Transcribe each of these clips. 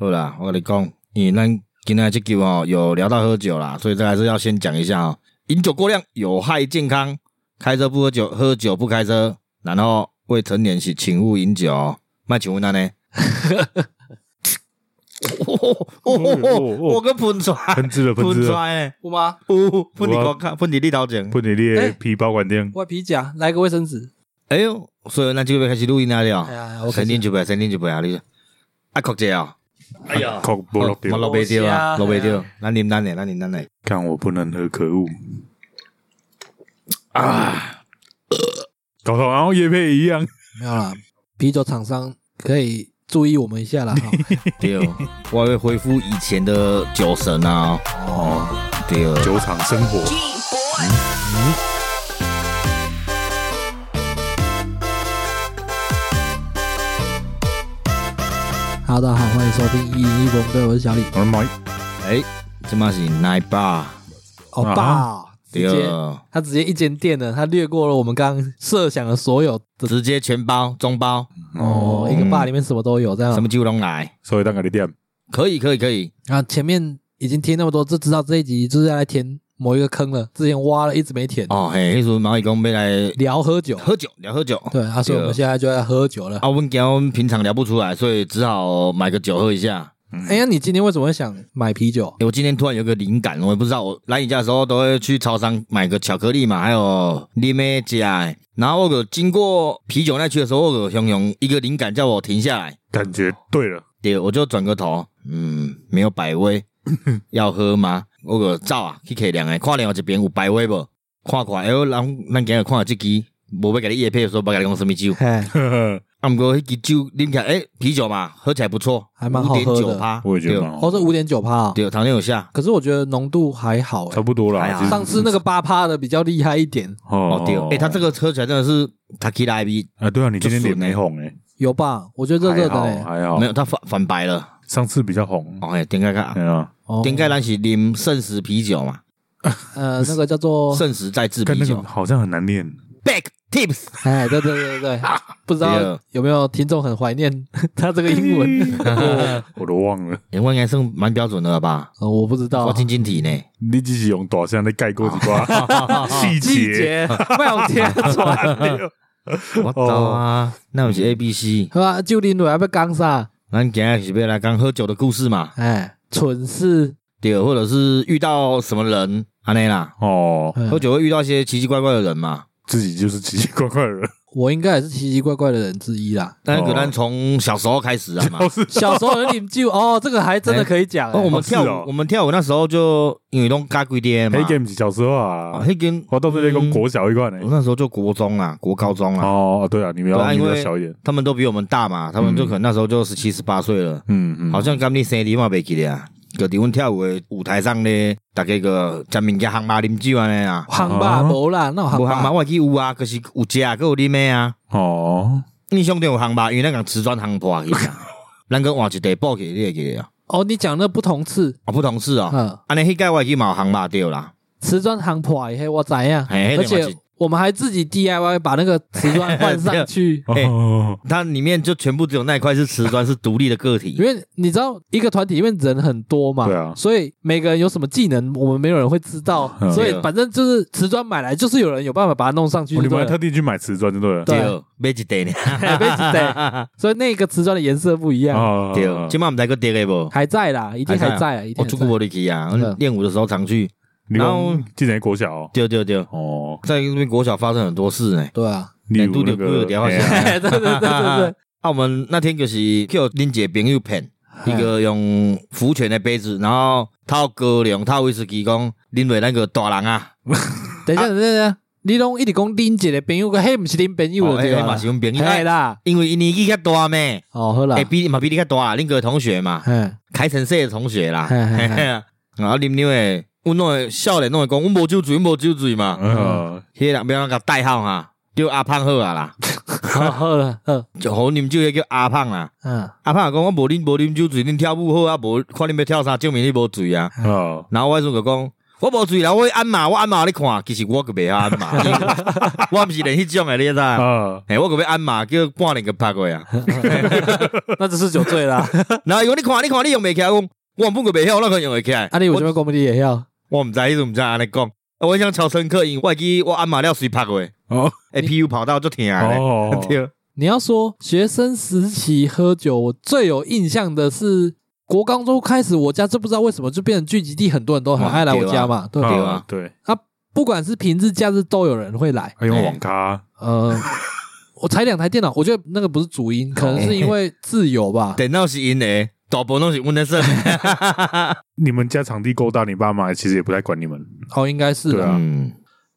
好啦，我跟你讲，因为咱今天这集哦有聊到喝酒啦，所以这还是要先讲一下哦，饮酒过量有害健康，开车不喝酒，喝酒不开车，然后未成年时请勿饮酒。卖请问他呢？我个喷出来，喷出了，喷出来，有吗？有喷你光看，喷你立头前，喷你的皮包管店，外皮夹，来个卫生纸。哎呦，所以咱就要开始录音了了。哎呀，我先啉一杯，先啉一杯啊！你啊，哭者啊！哎呀，哭不落掉，落不掉啊，落不掉。咱啉咱的，咱啉咱的。看我不能喝，可恶！啊，搞得然后业配一样。没有啦，啤酒厂商可以注意我们一下啦。对，我会恢复以前的酒神啊！哦，对，酒厂生活。好的，好，欢迎收听一零一公队，我是小李。我是 Mike。哎，这嘛是奶爸，欧巴，直接他直接一间店的，他略过了我们刚刚设想的所有，直接全包中包。哦，一个吧里面什么都有，这样。什么酒都来，所以当个的店。可以，可以，可以。啊，前面已经贴那么多，就知道这一集就是要来填某一个坑了。之前挖了一直没填哦，嘿，那时候毛一公没来聊喝酒，喝酒聊喝酒，对，啊，所以我们现在就在喝酒了。啊，我们讲我们平常聊不出来，所以只好买个酒喝一下。哎呀，你今天为什么会想买啤酒？我今天突然有个灵感，我也不知道，我来你家的时候都会去超商买个巧克力嘛，还有里面加，然后我有经过啤酒那区的时候，我有熊熊一个灵感叫我停下来，感觉对了，对，我就转个头，嗯，没有百威，要喝吗？我个走啊，去客量诶，看另外一边有百威不？看看，哎呦，咱咱今日看下这支，无要给你叶配的时候，不给你讲什么酒。啊，不过那支酒啉起来，诶，啤酒嘛，喝起来不错，还蛮好喝的。五点九趴，我也觉得蛮好。哦，这五点九趴，对，糖量有下。可是我觉得浓度还好，差不多了。上次那个八趴的比较厉害一点。哦，对，诶，他这个喝起来真的是 Tequila IB 啊，对啊，你今天脸没红诶。有吧？我觉得热热的诶，还好，没有，它反反白了。上次比较红。哦，哎，点开看，对啊，点开咱是啉圣石啤酒嘛。呃，那个叫做 圣石在制啤酒，好像很难念。Back Tips，哎，对对对对，不知道有没有听众很怀念 他这个英文，我都忘了。英文应该是蛮标准的了吧？我不知道，我晶晶体呢？你只是用大声的盖过几挂细节，不要贴错。我操啊！那不是 A B C，好吧？就林路还要讲啥？咱今日是要来讲喝酒的故事嘛？哎，蠢事，对，或者是遇到什么人，安内啦。哦，喝酒会遇到一些奇奇怪怪的人嘛？自己就是奇奇怪怪的人，我应该也是奇奇怪怪的人之一啦。但可能从小时候开始啊嘛，小时候有点就哦，这个还真的可以讲。哦，我们跳舞，我们跳舞那时候就因为都加规点嘛。黑 game 是小时候啊，黑 game 我都是那个国小一贯的。我那时候就国中啊，国高中啊。哦，对啊，你们要你们要小一点。他们都比我们大嘛，他们就可能那时候就十七十八岁了。嗯嗯，好像刚你生日嘛，没记得啊。个在阮跳舞诶舞台上咧，逐个个食物件、烘肉、啉酒安尼啊。烘肉无啦，那烘肉我记有啊，可是有食，搁有啉诶啊。哦，印象中有烘肉，因为那个瓷砖烘破去啊。咱个换一块布去，你会记得啊？哦，你讲那不同次啊，不同次啊。安尼迄个我记嘛烘肉掉啦。瓷砖烘破以后，我知影，而且。我们还自己 DIY 把那个瓷砖换上去，它里面就全部只有那一块是瓷砖，是独立的个体。因为你知道一个团体里面人很多嘛，对啊，所以每个人有什么技能，我们没有人会知道。所以反正就是瓷砖买来，就是有人有办法把它弄上去。你们还特地去买瓷砖，对了，对，买一袋呢，买一袋。所以那个瓷砖的颜色不一样。对，今晚我们来个叠个不？还在啦，一定还在啊，一定。我出过玻璃机啊，练舞的时候常去。然后进来国小，对对对，哦，在那边国小发生很多事呢。对啊，年度的不有电话线。对对对对对。啊，我们那天就是叫林姐朋友骗一个用福泉的杯子，然后套高粱套威士忌，讲林伟那个大人啊。等一下，等一下，你拢一直讲林姐的朋友，个嘿，不是林朋友对吧？嘛是阮朋友啦，因为年纪较大咩。哦，好啦，诶，比嘛比你较大啊，恁个同学嘛，开成社的同学啦。然后林林伟。阮拢会少年拢会讲，阮无酒醉，阮无酒醉嘛。嗯，迄个人要甲代号哈，叫阿胖好啊啦。好了，就好啉酒，迄叫阿胖啦。嗯，阿胖讲我无啉无啉酒醉，恁跳舞好啊，无看恁要跳啥，证明你无醉啊。哦，然后我阵就讲，我无注意啦，我按嘛，我按嘛，你看，其实我个袂按嘛，我毋是练迄种诶，你知道？嗯，诶，我个要按嘛，叫半年个拍过啊，那只是酒醉啦。然后如果你看，你看，你用袂起来，我我本个袂晓，那个用会起来。啊，你为什么讲不你会晓？我毋知，伊就毋知安尼讲。我想超深刻，因我记我按嘛了水拍过。哦，APU 跑道就停啊。哦，对。你要说学生时期喝酒，我最有印象的是。国高中开始，我家就不知道为什么就变成聚集地，很多人都很爱来我家嘛，对吧？对，啊不管是平日、假日都有人会来。还用网咖？呃，我才两台电脑，我觉得那个不是主因，可能是因为自由吧。电脑是因为大部分都是温的是。你们家场地够大，你爸妈其实也不太管你们。哦，应该是的。嗯，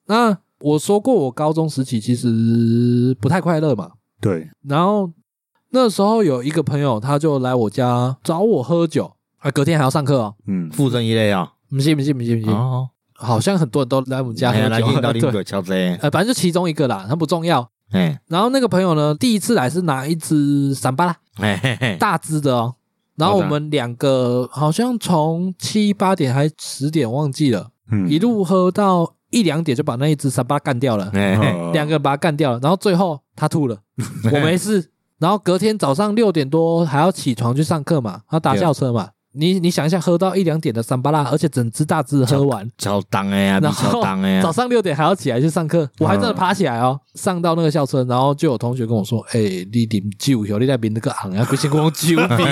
那我说过，我高中时期其实不太快乐嘛。对，然后。那时候有一个朋友，他就来我家找我喝酒，啊，隔天还要上课哦。嗯，附赠一类啊，不信不信不信不信哦，好像很多人都来我们家喝酒。对，呃，反正就其中一个啦，他不重要。哎，然后那个朋友呢，第一次来是拿一支三巴拉，大支的哦。然后我们两个好像从七八点还十点忘记了，一路喝到一两点就把那一只三巴拉干掉了，两个人把它干掉了。然后最后他吐了，我没事。然后隔天早上六点多还要起床去上课嘛，然后搭校车嘛。你你想一下，喝到一两点的三巴拉，而且整只大只喝完，超当哎呀，然后早上六点还要起来去上课，我还真的爬起来哦，上到那个校车，然后就有同学跟我说：“哎，你啉酒，有你在边那个行啊，鬼仙公酒逼，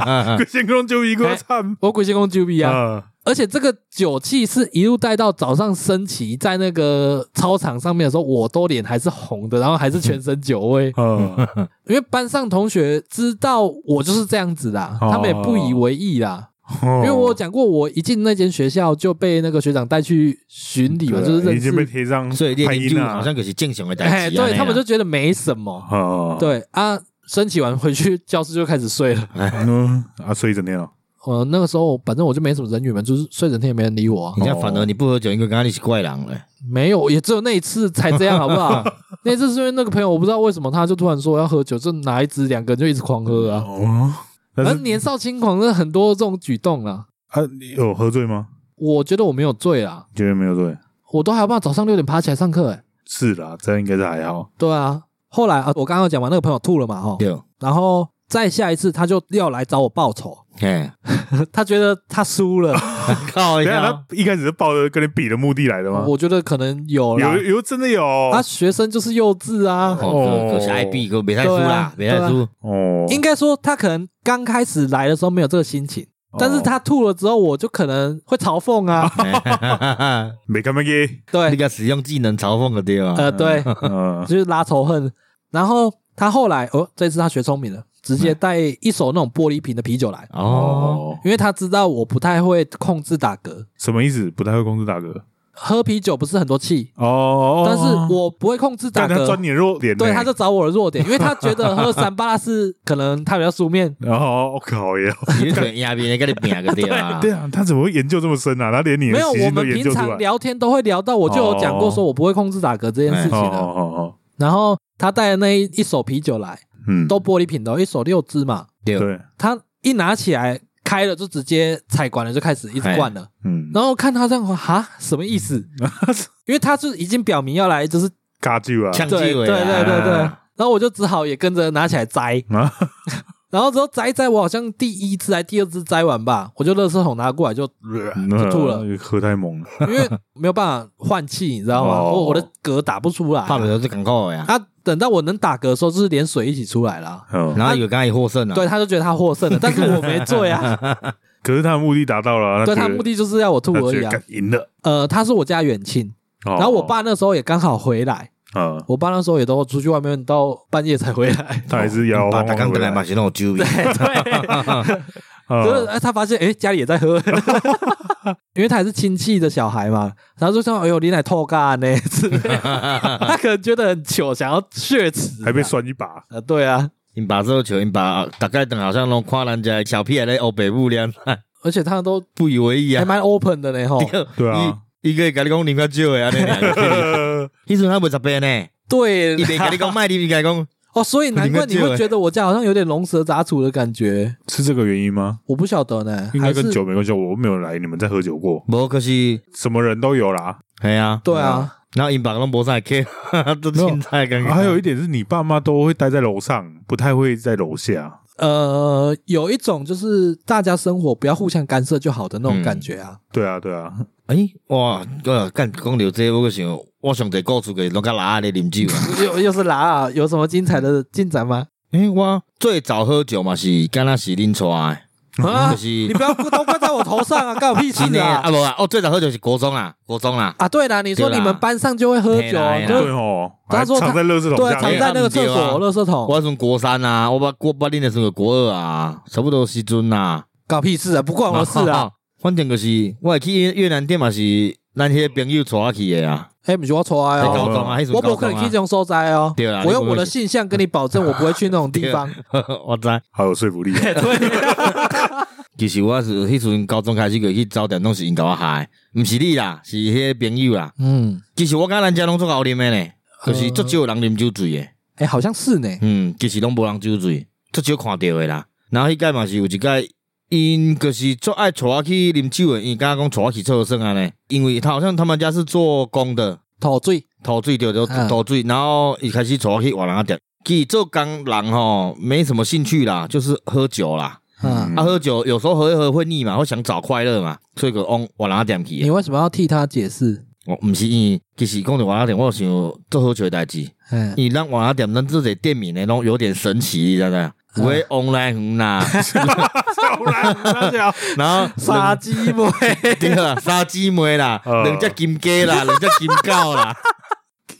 鬼仙公酒逼我惨，我鬼仙公酒逼啊。”而且这个酒气是一路带到早上升旗，在那个操场上面的时候，我都脸还是红的，然后还是全身酒味。嗯，因为班上同学知道我就是这样子啦，他们也不以为意啦。因为我讲过，我一进那间学校就被那个学长带去巡礼嘛，就是已经被贴上，所以练音好像可是正常的代志。对他们就觉得没什么。对啊，升旗完回去教室就开始睡了。嗯，啊，睡一整天了。呃，那个时候反正我就没什么人缘嘛，就是睡整天也没人理我啊。你看，反而你不喝酒，因为跟他一起怪人嘞。没有，也只有那一次才这样，好不好？那次是因为那个朋友，我不知道为什么他就突然说要喝酒，就拿一支，两个人就一直狂喝啊。哦，反正年少轻狂，的很多这种举动啊。啊，你有喝醉吗？我觉得我没有醉啊。觉得没有醉？我都还怕早上六点爬起来上课，哎。是啦，这样应该是还好。对啊，后来啊，我刚刚讲完那个朋友吐了嘛，哈。对。然后。再下一次，他就要来找我报仇。嘿，他觉得他输了。靠一下，他一开始是抱着跟你比的目的来的吗？我觉得可能有，有有真的有。他学生就是幼稚啊。哦，可是爱比，可别太输啦，别太输。哦，应该说他可能刚开始来的时候没有这个心情，但是他吐了之后，我就可能会嘲讽啊。没干嘛给？对，那个使用技能嘲讽的对吧？呃，对，就是拉仇恨。然后他后来，哦，这次他学聪明了。直接带一手那种玻璃瓶的啤酒来哦，因为他知道我不太会控制打嗝。什么意思？不太会控制打嗝？喝啤酒不是很多气哦，但是我不会控制打嗝。他钻你弱点，对，他就找我的弱点，因为他觉得喝三八拉是可能他比较书面。哦，我靠呀！你可能压别人跟你拼个 对啊？对啊，他怎么会研究这么深啊？他连你没有，我们平常聊天都会聊到，我就有讲过说我不会控制打嗝这件事情的。哦哦哦。然后他带的那一一手啤酒来。嗯，都玻璃瓶的，一手六支嘛。对，他一拿起来开了，就直接采管了，就开始一直灌了。嗯，然后看他这样，哈，什么意思？因为他是已经表明要来，就是嘎酒啊，对对对对对。然后我就只好也跟着拿起来摘。然后之后摘一摘，我好像第一次还第二次摘完吧，我就垃圾桶拿过来就就吐了，喝太猛了，因为没有办法换气，你知道吗？我我的嗝打不出来，怕的是感冒呀。他等到我能打嗝的时候，就是连水一起出来了，然后以为刚才也获胜了，对，他就觉得他获胜了，但是我没醉啊。可是他的目的达到了，对，他的目的就是要我吐而已啊。赢了，呃，他是我家远亲，然后我爸那时候也刚好回来。啊！我爸那时候也都出去外面，到半夜才回来。他还是要把他刚回来嘛，是那种酒。对对，就是哎，他发现哎，家里也在喝，因为他还是亲戚的小孩嘛。然后就说：“哎呦，你奶偷干呢？” 他可能觉得很糗，想要血耻，还被酸一把。呃，对啊，你把这个球，你把大概等好像那种跨栏家小屁孩在欧北部那样，而且他都不以为意啊，还蛮 open 的呢，吼。对啊。一个跟你讲，你较少诶，安尼，迄阵还未十八呢。对，伊袂跟你讲卖，你伊甲你讲，哦，所以难怪你会觉得我家好像有点龙蛇杂处的感觉，是这个原因吗？我不晓得呢，应该跟酒没关系。我没有来你们在喝酒过，不可惜什么人都有啦。对啊，对啊。然后因爸拢无啥客，都青菜刚刚。还有一点是你爸妈都会待在楼上，不太会在楼下。呃，有一种就是大家生活不要互相干涉就好的那种感觉啊。对啊，对啊。哎，哇，呃，干讲到这，我想我上帝告诉给拢个拉的啉酒啊。又又是拉啊？有什么精彩的进展吗？哎，我最早喝酒嘛是干那是恁出来。啊！就是你不要都怪在我头上啊，干我屁事啊！啊不啊，哦，最早喝酒是国中啊，国中啦。啊，对啦，你说你们班上就会喝酒，对哦。他说藏在垃圾桶，对，藏在那个厕所垃圾桶。我从国三啊，我把国八年的时候国二啊，差不多时阵呐。搞屁事啊！不关我事啊。反正就是我去越南店嘛，是咱迄个朋友带我去的啊。哎，不是我错啊！我不可能去这种所在哦。对啊，我用我的性向跟你保证，我不会去那种地方。我知，好有说服力。对。其实我是迄阵高中开始就去找点东西，因甲我嗨，不是你啦，是迄个朋友啦。嗯。其实我跟咱家拢做好啉的呢，就是足少人啉酒醉的。哎，好像是呢。嗯，其实拢无人酒醉，足少看到的啦。然后迄届嘛是有一届，因就是做爱带我去啉酒的，因刚刚讲带我去厕所啊呢，因为他好像他们家是做工的，吐水，吐水就就吐水，然后一开始带我去瓦人店，其实做工人吼没什么兴趣啦，就是喝酒啦。嗯，啊喝酒有时候喝一喝会腻嘛，会想找快乐嘛，所以个往瓦人店去。你为什么要替他解释？我不是因为其实讲到瓦人店，我想做喝酒的代志。嗯，你让瓦人店咱这些店名呢，拢有点神奇，你知道不？为往来远呐，然后杀鸡妹，对啦，杀鸡妹啦，两只金鸡啦，两只金狗啦。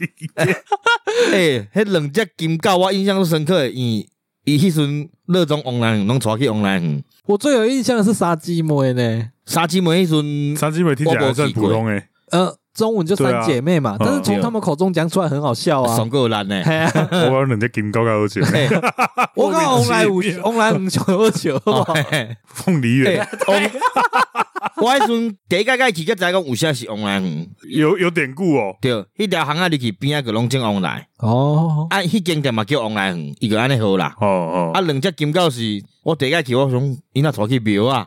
哎，迄两只金狗我印象都深刻，伊。伊迄阵热衷往来，拢带去往来。我最有印象的是杀鸡妹呢。杀鸡妹迄阵，杀鸡妹听起来很普通诶。呃，中文就三姐妹嘛，但是从他们口中讲出来很好笑啊。爽够烂呢。我讲人家金高高喝酒。我讲红来五，红来五九二九。凤梨园。我迄阵第一届届去，才知讲有啥是往来园。有有典故哦。对，迄条巷仔入去边仔个拢种往来。哦。啊，迄间店嘛叫往来园，伊个安尼好啦。哦哦。啊，两只金狗是，我第一届去，我想伊那带去庙啊。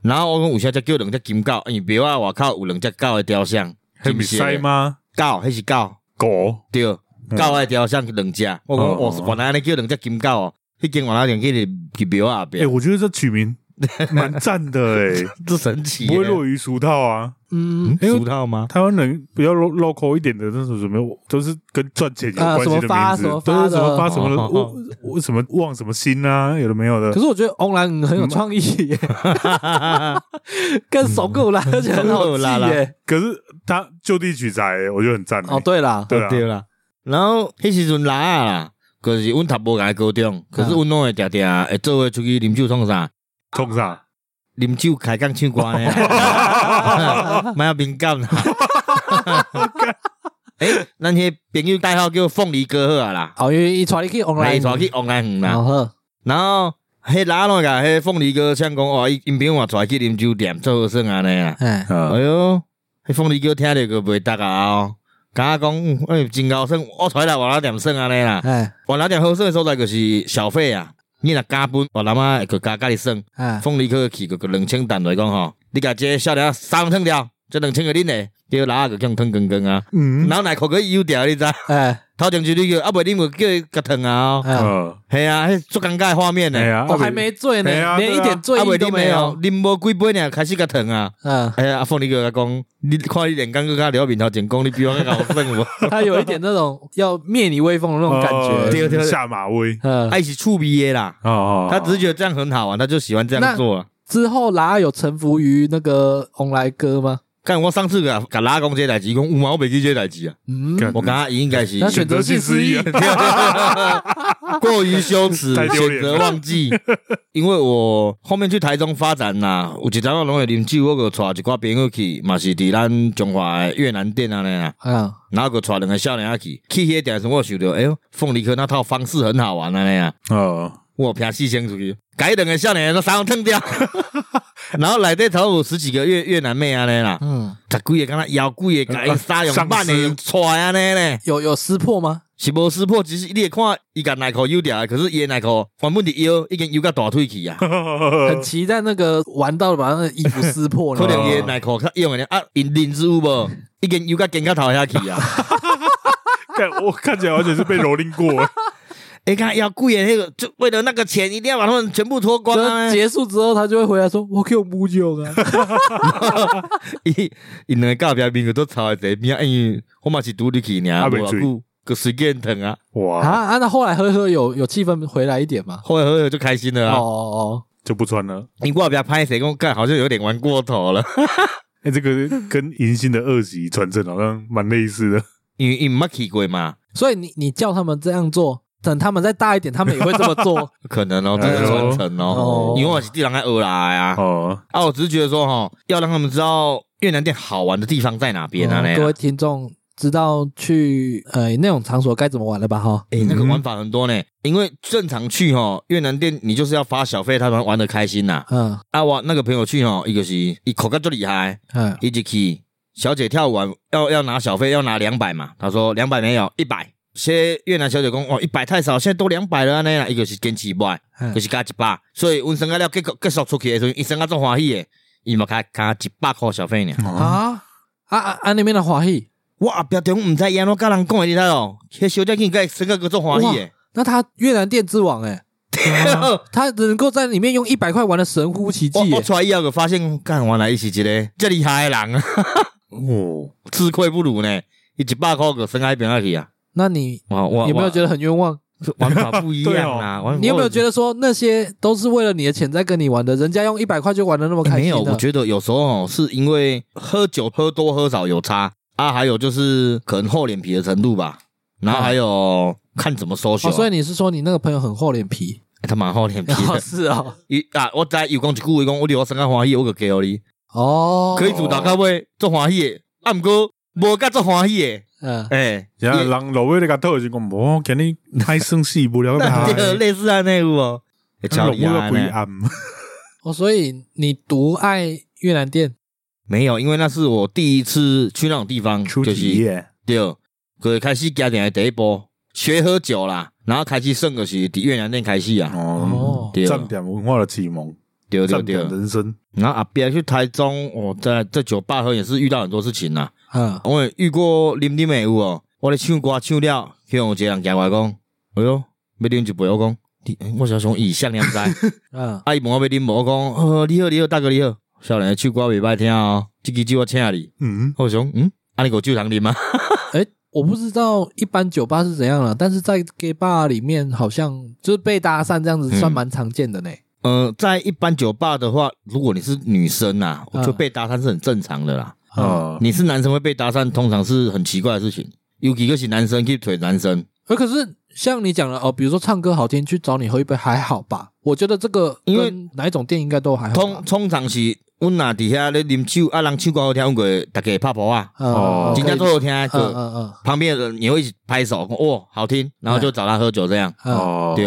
然后我讲有啥才叫两只金狗，因为庙啊外口有两只狗的雕像。是比赛吗？狗，还是狗。狗。对，狗的雕像两只。我讲我原来安尼叫两只金狗哦。迄间往来店去去庙啊边。诶，我觉得这取名。蛮赞的诶，这神奇，不会落于俗套啊。嗯，俗套吗？台湾人比较 local 一点的，那种什么都是跟赚钱有关系的名字，都是什么发什么为什么旺什么心啊，有的没有的。可是我觉得翁兰很有创意，跟手够辣，而且很好记耶。可是他就地取材，我觉得很赞。哦，对啦，对啦。然后迄时阵来啊，可是阮读无个高中，可是阮拢会定定会做伙出去啉酒创啥。创啥？啉酒开讲唱歌呢？蛮有敏感啦。诶，咱迄朋友代号叫凤梨哥好啦。哦，因为伊带你去往来，伊带去往来远啦。然后迄哪侬个？迄凤梨哥想讲哦，因朋友嘛带去啉酒店做好生安尼啊。哎哟，迄凤梨哥听着个袂搭啊哦。甲讲，诶，真高兴，我出来往来点算安尼啦。哎，往来店好算的所在就是小费啊。你若加分，我他妈个加加你算，凤梨哥去个个两千单来讲吼，你甲这少年三汤掉，这两千个恁诶，叫哪个叫吞羹羹啊？然后奈口个油掉，你知？哎，头前就你叫，啊不，你冇叫伊甲吞啊？嗯，系啊，迄足尴尬画面呢。我还没醉呢，连一点醉意都没有。啉无几杯呢，开始甲吞啊。嗯，哎呀，凤梨哥讲，你看你脸刚刚甲聊面头前讲，你比我更好胜我。他有一点那种要灭你威风的那种感觉，下马威。嗯，一起触鼻耶啦。哦哦，他只是觉得这样很好玩，他就喜欢这样做。之后，拉有臣服于那个红来哥吗？看我上次个甲拉讲这代志，讲五毛北京这代志啊。嗯，我感觉应该是选择性失忆，过于羞耻，选择忘记。因为我后面去台中发展呐，有一阵我拢会啉酒，我个带一挂朋友去，嘛是伫咱中华越南店啊那啊。然后个带两个少年去，去迄店时我想到，哎呦，凤梨科那套方式很好玩啊那样。哦，我偏四千出去，改两个少年都三个吞掉。然后来这头有十几个越越南妹啊那啦，嗯，十几个，刚才腰贵的，改杀用半年用踹啊那嘞，有有撕破吗？是无撕破，只是你也看伊个内裤油掉，可是伊内裤原本的腰已经有到大腿去啊，很期待那个玩到把那个衣服撕破，可能伊内裤较用的啊，因领子有无？已经油到肩胛头下去啊，看我看起来完全是被蹂躏过。你看要贵的那个，就为了那个钱，一定要把他们全部脱光啊！结束之后，他就会回来说：“我给我补救啊！” 伊伊两个隔壁面都吵在这边，因为我嘛是独立去呢，我不个随便疼啊！哇啊啊！那后来呵呵有有气氛回来一点嘛？后来呵呵就开心了啊！哦哦哦，就不穿了。你过来拍谁？跟我干，好像有点玩过头了。哎，这个跟银星的恶习传承好像蛮类似的，因为因没去过嘛，所以你你叫他们这样做。等他们再大一点，他们也会这么做。可能哦，这是传承哦。因为我是地人爱学来啊。哦，啊，我只是觉得说哈，要让他们知道越南店好玩的地方在哪边啊。各位听众知道去呃那种场所该怎么玩了吧？哈，诶，那个玩法很多呢。因为正常去哈越南店，你就是要发小费，他们玩得开心呐。嗯。啊，我那个朋友去哈，一个是一口干最厉害。嗯。一直去小姐跳舞完要要拿小费，要拿两百嘛。他说两百没有，一百。些越南小姐讲哦，一百太少，现在都两百了安尼啦。一个是坚持一个是加一百，所以温生阿了结结束出去的时候，医生阿做欢喜的，伊嘛加加一百块小费呢。啊啊啊！啊那边的欢喜，我阿表中唔知影，我跟人讲的你睇哦，迄小姐应该生个个做欢喜的。那他越南店之王诶，他能够在里面用一百块玩的神乎其技。我出来以后就发现，干完来一起一个这厉害的人啊！哦，自愧不如呢，伊一百块个生喺边阿去啊。那你有没有觉得很冤枉？玩法不一样啊！你有没有觉得说那些都是为了你的钱在跟你玩的？人家用一百块就玩的那么开心？没有，我觉得有时候是因为喝酒喝多喝少有差啊，还有就是可能厚脸皮的程度吧。然后还有看怎么收学。所以你是说你那个朋友很厚脸皮？他蛮厚脸皮的。是啊，一啊，我在有讲一句话，讲我留我生个欢喜，我就给你哦，可以主打咖位做欢喜的，啊，不过无甲做欢喜的。嗯，哎，然后人路尾那个头就讲，我给你太生气不了，类似 啊那个哦，超厉害。哦，所以你独爱越南店？没有，因为那是我第一次去那种地方，就是对，可以开始家庭的第一波，学喝酒啦，然后开始胜个是越南店开始啊，哦，站点文化的启蒙，对对对，人生。然后阿别去台中，我在在酒吧喝也是遇到很多事情呐。嗯，我遇过啉啉的有哦，我咧唱歌唱了，向有一个人行过来讲，哎哟，要啉一杯，我讲，我是从以向你知，嗯，阿姨问我要啉无，我讲，哦，你好，你好，大哥你好，少年唱歌未歹听哦，这支酒我请你，嗯，我想，嗯，阿你给我酒堂啉吗？诶，我不知道一般酒吧是怎样了，但是在 gay bar 里面，好像就是被搭讪这样子，算蛮常见的呢。呃，在一般酒吧的话，如果你是女生呐，就被搭讪是很正常的啦。哦，你是男生会被搭讪，通常是很奇怪的事情。有几个是男生可以腿男生，呃可是像你讲的哦，比如说唱歌好听，去找你喝一杯还好吧？我觉得这个因为哪一种店应该都还好。通通常是温拿底下咧啉酒啊，人唱歌好听过，大家拍婆啊，哦，今天最好听歌，嗯嗯，旁边的人也会一起拍手，哦，好听，然后就找他喝酒这样。哦，对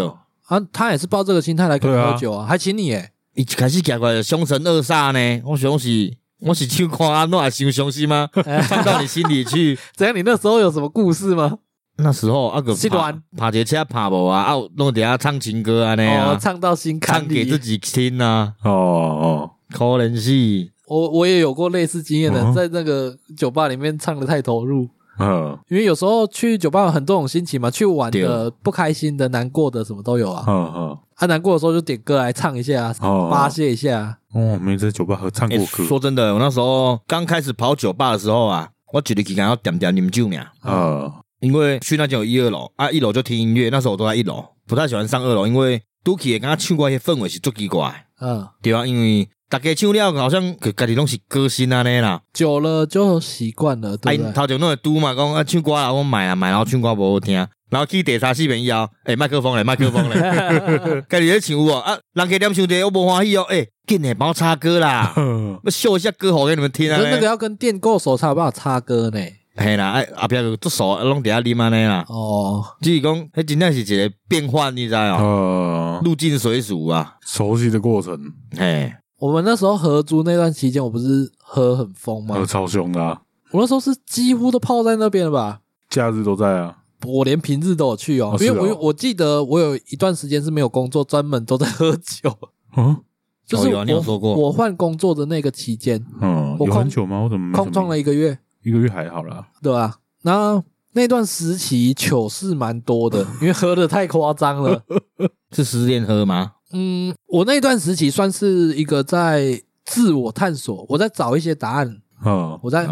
啊，他也是抱这个心态来跟你喝酒啊，还请你诶，一开始讲过凶神恶煞呢，我想是。我是唱歌啊，那还伤伤心吗？唱到你心里去？怎样？你那时候有什么故事吗？那时候啊个爬爬捷车爬不啊，弄底下唱情歌啊那样，唱到心坎里，唱给自己听啊。哦哦，可能是。我我也有过类似经验的，在那个酒吧里面唱的太投入。嗯，因为有时候去酒吧有很多种心情嘛，去玩的、不开心的、难过的什么都有啊。嗯嗯。他难过的时候就点歌来唱一下，发泄一下。哦，没在酒吧和唱过歌。说真的，我那时候刚开始跑酒吧的时候啊，我觉得刚要点点饮酒呢。啊，因为去那间有一二楼啊，一楼就听音乐。那时候我都在一楼，不太喜欢上二楼，因为都起刚刚唱歌些氛围是足奇怪。嗯，对啊，因为大家唱了好像个家己拢是歌星安尼啦，久了就习惯了。对不对？头前那个嘟嘛，讲啊唱歌啊，我买啊买，然后唱歌不好听。然后去第三四遍以后，诶，麦克风嘞，麦克风嘞，家己咧唱有啊，人家点唱的我无欢喜哦，诶，紧嘞，帮我插歌啦，要秀一下歌喉给你们听啊。那个要跟店够熟才有办法插歌呢。嘿啦，哎，阿彪做熟，拢底下啉安尼啦。哦，就是讲，迄真正是一个变换，你知道哦？入境随俗啊，熟悉的过程。嘿，我们那时候合租那段期间，我不是喝很疯吗？喝超凶的啊！我那时候是几乎都泡在那边了吧？假日都在啊，我连平日都有去哦，因为我我记得我有一段时间是没有工作，专门都在喝酒。嗯，就是我我换工作的那个期间，嗯，有很久吗？我怎么空窗了一个月？一个月还好啦，对吧？然后那段时期糗事蛮多的，因为喝的太夸张了。是失恋喝吗？嗯，我那段时期算是一个在自我探索，我在找一些答案。嗯，我在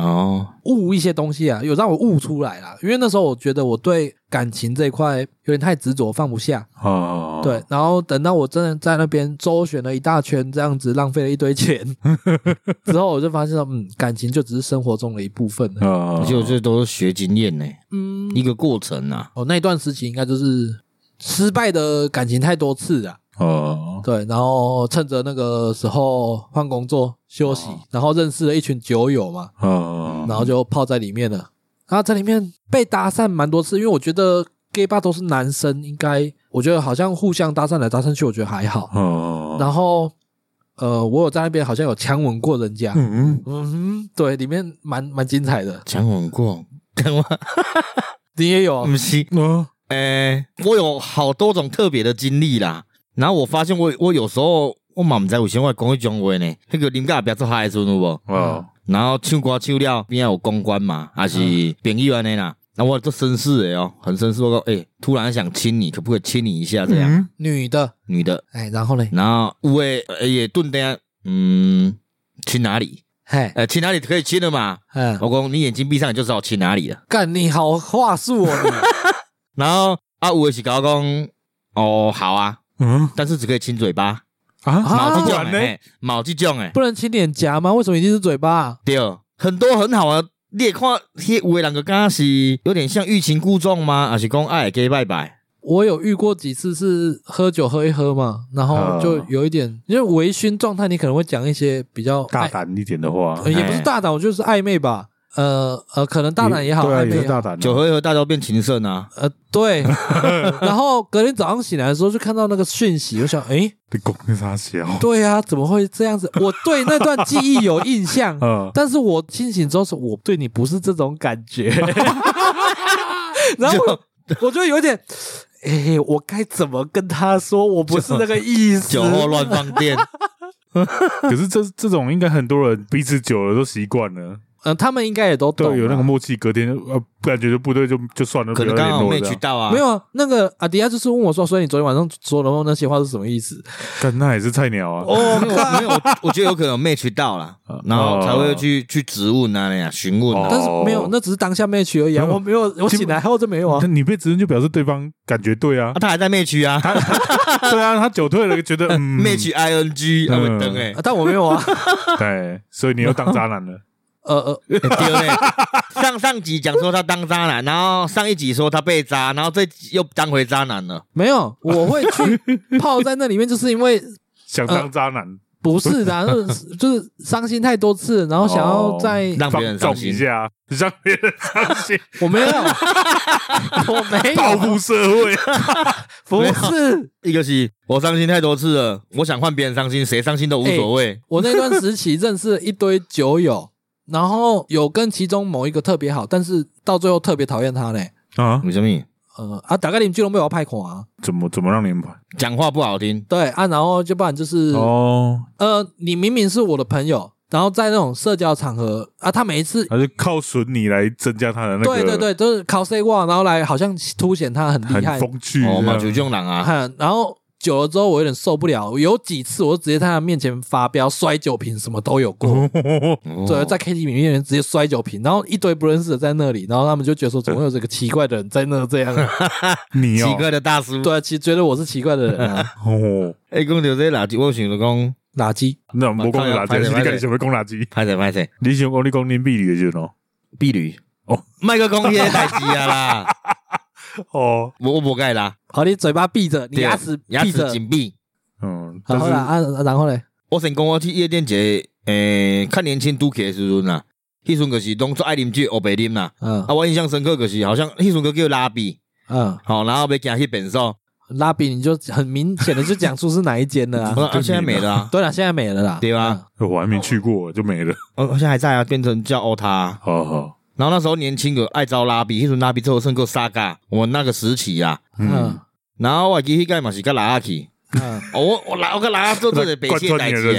悟一些东西啊，有让我悟出来啦。因为那时候我觉得我对感情这一块有点太执着，放不下。哦，对。然后等到我真的在那边周旋了一大圈，这样子浪费了一堆钱 之后，我就发现说，嗯，感情就只是生活中的一部分。而且这都是学经验呢，嗯，一个过程啊。哦，那段时期应该就是失败的感情太多次啊。哦，对，然后趁着那个时候换工作休息，哦、然后认识了一群酒友嘛，哦，然后就泡在里面了。然后在里面被搭讪蛮多次，因为我觉得 gay bar 都是男生，应该我觉得好像互相搭讪来搭讪去，我觉得还好。哦，然后呃，我有在那边好像有强吻过人家，嗯嗯，对，里面蛮蛮精彩的。强吻过，干嘛？你也有？不是，嗯，诶，我有好多种特别的经历啦。然后我发现我我有时候我嘛不知道为什么会讲一种话呢？那个林家不要做嗨的时候，有无？哦。然后唱歌唱了，边有公关嘛，还是朋友安尼啦？然后我做绅士的哦，很绅士。我说，诶，突然想亲你，可不可以亲你一下？这样。女的，女的。哎，然后呢？然后有诶也顿点，嗯，亲哪里？嘿，呃，亲哪里可以亲的嘛？嗯。我讲你眼睛闭上，你就知道亲哪里了。干，你好话术哦。然后啊，有诶是搞讲，哦，好啊。嗯，但是只可以亲嘴巴啊，毛鸡酱哎，毛鸡酱哎，不能亲脸颊吗？为什么一定是嘴巴？对，很多很好啊，你也看，有的人就刚刚是有点像欲擒故纵吗？还是讲爱给拜拜？我有遇过几次是喝酒喝一喝嘛，然后就有一点，因为微醺状态，你可能会讲一些比较大胆一点的话，也不是大胆，我就是暧昧吧。呃呃，可能大胆也好，对，也是大胆。酒喝一喝，大家都变情圣啊。呃，对。然后隔天早上醒来的时候，就看到那个讯息，我想，诶，你讲啥笑？对啊，怎么会这样子？我对那段记忆有印象，嗯，但是我清醒之后，说我对你不是这种感觉。然后我就有点，诶，我该怎么跟他说？我不是那个意思。酒后乱放电。可是这这种应该很多人彼此久了都习惯了。嗯，他们应该也都懂，有那个默契，隔天呃，感觉就不对，就就算了，可能刚好没渠道啊。没有啊，那个阿迪亚就是问我说，所以你昨天晚上说的那些话是什么意思？但那也是菜鸟啊。哦，没有，没有，我觉得有可能没渠道了，然后才会去去质问啊那样询问。但是没有，那只是当下没渠而已啊。我没有，我醒来后就没有啊。你被质问就表示对方感觉对啊，他还在没渠啊。对啊，他久退了，觉得 没渠 I N G 他会登哎，但我没有啊。对，所以你又当渣男了。呃呃，对不对？上上集讲说他当渣男，然后上一集说他被渣，然后这集又当回渣男了。没有，我会去泡在那里面，就是因为想当渣男。不是的，就 是就是伤心太多次，然后想要再让别人伤心一下，让别人伤心。我没有，我没有报复社会。不是，一个是我伤心太多次了，我想换别人伤心，谁伤心都无所谓。我那段时期认识了一堆酒友。然后有跟其中某一个特别好，但是到最后特别讨厌他嘞。啊？为什么？呃啊，大概你们巨龙被我拍垮啊？怎么怎么让你们拍？讲话不好听。对啊，然后就不然就是哦，呃，你明明是我的朋友，然后在那种社交场合啊，他每一次还是靠损你来增加他的那个，对对对，都是靠 say 话，然后来好像凸显他很厉害，很风趣哦嘛，就这种人啊。然后。久了之后，我有点受不了。有几次，我就直接在他面前发飙，摔酒瓶，什么都有过。对，在 KTV 里面直接摔酒瓶，然后一堆不认识的在那里，然后他们就觉得说，怎么会有这个奇怪的人在那这样？你奇怪的大叔，对，其实觉得我是奇怪的人啊。哦，哎，讲到这垃圾，我想着讲垃圾，那我讲垃圾，你看你想要讲垃圾？拍谁拍谁，你想讲你讲恁婢女的就喏，婢女哦，麦克讲些代志啊啦。哦，我我不该啦。好，你嘴巴闭着，你牙齿牙齿紧闭。嗯，好啦，啊，然后嘞，我先讲我去夜店节，诶，看年轻都 K 的时阵啦，迄阵个是当做爱啉酒，黑白啉啦。嗯，啊，我印象深刻可是，好像迄阵个叫拉比。嗯，好，然后要行去便所，拉比你就很明显的就讲出是哪一间了啊？啊，现在没了啊。对了，现在没了啦。对吧？我还没去过，就没了。哦，现在还在啊，变成叫欧塔。好好。然后那时候年轻个爱招拉比，那时候拉比之后胜过沙嘎，我那个时期啊。嗯。然后我记起个嘛是跟拉阿去。嗯。我我拉我跟拉阿做这个北线 代志。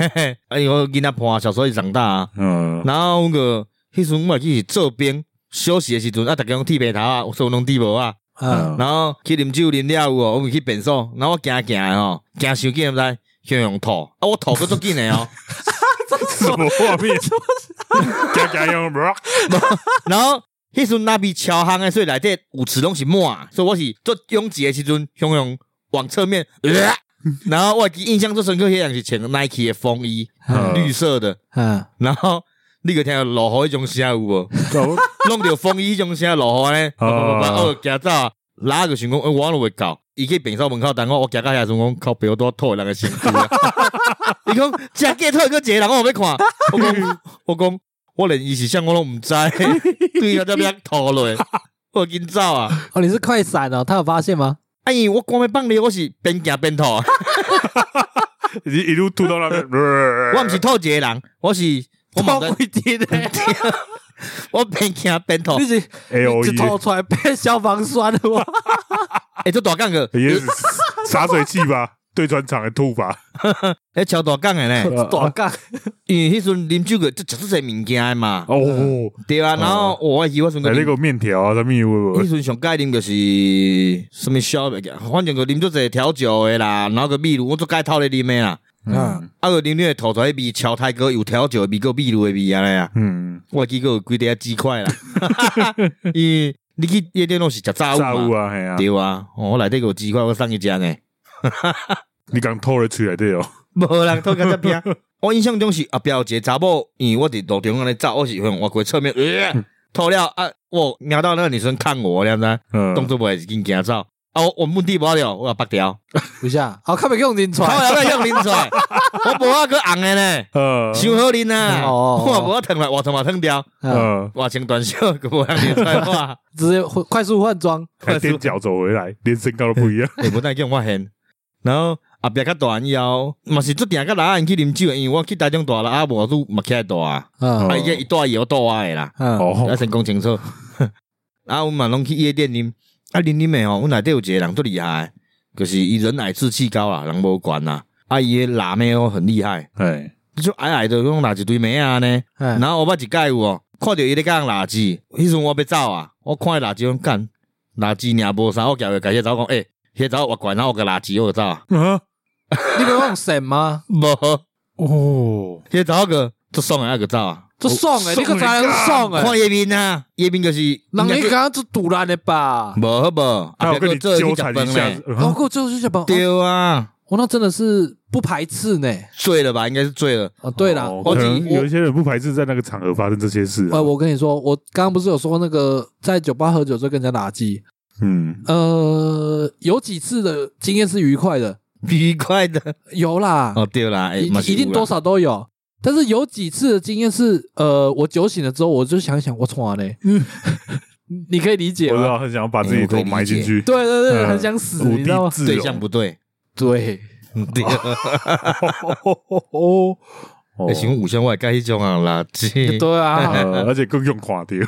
哎呦，跟他婆小时候一长大啊。嗯。然后那个迄时候我记是这边。休息的时阵啊，大家用剃白头啊，我说拢剃无啊，嗯，然后去啉酒啉了有哦，我们去便所，然后我行行的吼，行伤紧毋知，向用吐，啊，我吐个足紧的哦，什么画面？然后迄阵那边超夯的，所以内底舞池拢是满，所以我是做拥挤的时阵，向用往侧面，然后我记印象最深刻，迄样是穿 Nike 的风衣，绿色的，嗯，然后。你个听到落雨迄种声有无？弄着风衣迄种声落雨呢？我行走，哪个想讲？我都会搞。伊去便所门口等我，我行到遐时阵，靠背多吐人个身躯。伊讲真假吐个一个人，我有要看。我讲 我讲，我连伊是啥我拢毋知。对啊，这边吐落，我紧走啊！哦，你是快闪哦？他有发现吗？哎，我光要放你，我是边行边吐。一一路吐到那边。我毋是吐一个人，我是。我冇规定的，我边行边吐，你是一吐出来变消防栓了哇！哎，这大杠个，洒水器吧，对穿厂的吐吧，哎，超大杠的呢，大杠，因为迄阵啉酒个就吃这些物件嘛，哦，对啊，然后我以为我说个那个面条啊，什么有无？迄阵上盖啉就是什么小物件，反正个啉做些调酒的啦，然后个秘鲁我做盖套的啉的啦。嗯，啊个啉你会吐出来味，超太哥有调酒的味，个秘鲁的味啊呀。嗯，我记个有几条鸡块啦。伊，你去夜店拢是食炸物嘛？对啊，我内底有鸡块，我送你食呢。你刚吐了出来对哦？无人吐个只边。我印象中是后壁有一个查某，因为我伫路中央咧走，我是用我过侧面，吐了啊！我瞄到那个女生看我，你知影？嗯，动作不会是紧行走。哦，我目的不了，我要拔掉。不是啊，好，看没用拎出来，好，要用拎出来。我不要个红的呢，嗯，伤好拎呐。哦，我不要疼了，我他妈疼掉。嗯，我穿短袖，可不让你穿话，直接快速换装，踮脚走回来，连身高都不一样。也不带给我发现。然后后壁较大以后，嘛是做点个男人去啉酒，因为我去台中大了，啊，无都嘛起来大啊。啊，一大有大啊的啦。哦，要先讲清楚。啊，我嘛拢去夜店啉。啊，林林美哦，阮内底有一个人最厉害，就是伊人矮志气高啊，人无管呐。啊，伊个辣妹哦很厉害，哎，就矮矮的，拢辣一堆妹啊呢。然后我捌一届有哦，看着伊咧讲垃圾，迄阵我要走啊，我看伊垃圾讲干垃圾尔无啥，我叫伊改些走讲，诶，些走我管，然后我个垃圾我走啊。你不用省吗？无哦，些走个就送个个走啊。这爽诶，你个才能爽诶！看叶斌啊，叶斌就是，人家刚刚是赌烂的吧？无好无，还有跟你纠缠一下，包括就是小朋友。对啊，我那真的是不排斥呢。醉了吧？应该是醉了。哦，对了，可能有一些人不排斥在那个场合发生这些事。呃，我跟你说，我刚刚不是有说那个在酒吧喝酒就跟人家打机？嗯，呃，有几次的经验是愉快的，愉快的有啦。哦，对啦，一一定多少都有。但是有几次的经验是，呃，我酒醒了之后，我就想一想，我从哪呢？嗯，你可以理解吗？我知道，很想把自己头埋进去。对对对，很想死，你知道吗？对象不对，对，对。哦，哦，请问五千万该一种啊垃圾？对啊，而且更用垮掉。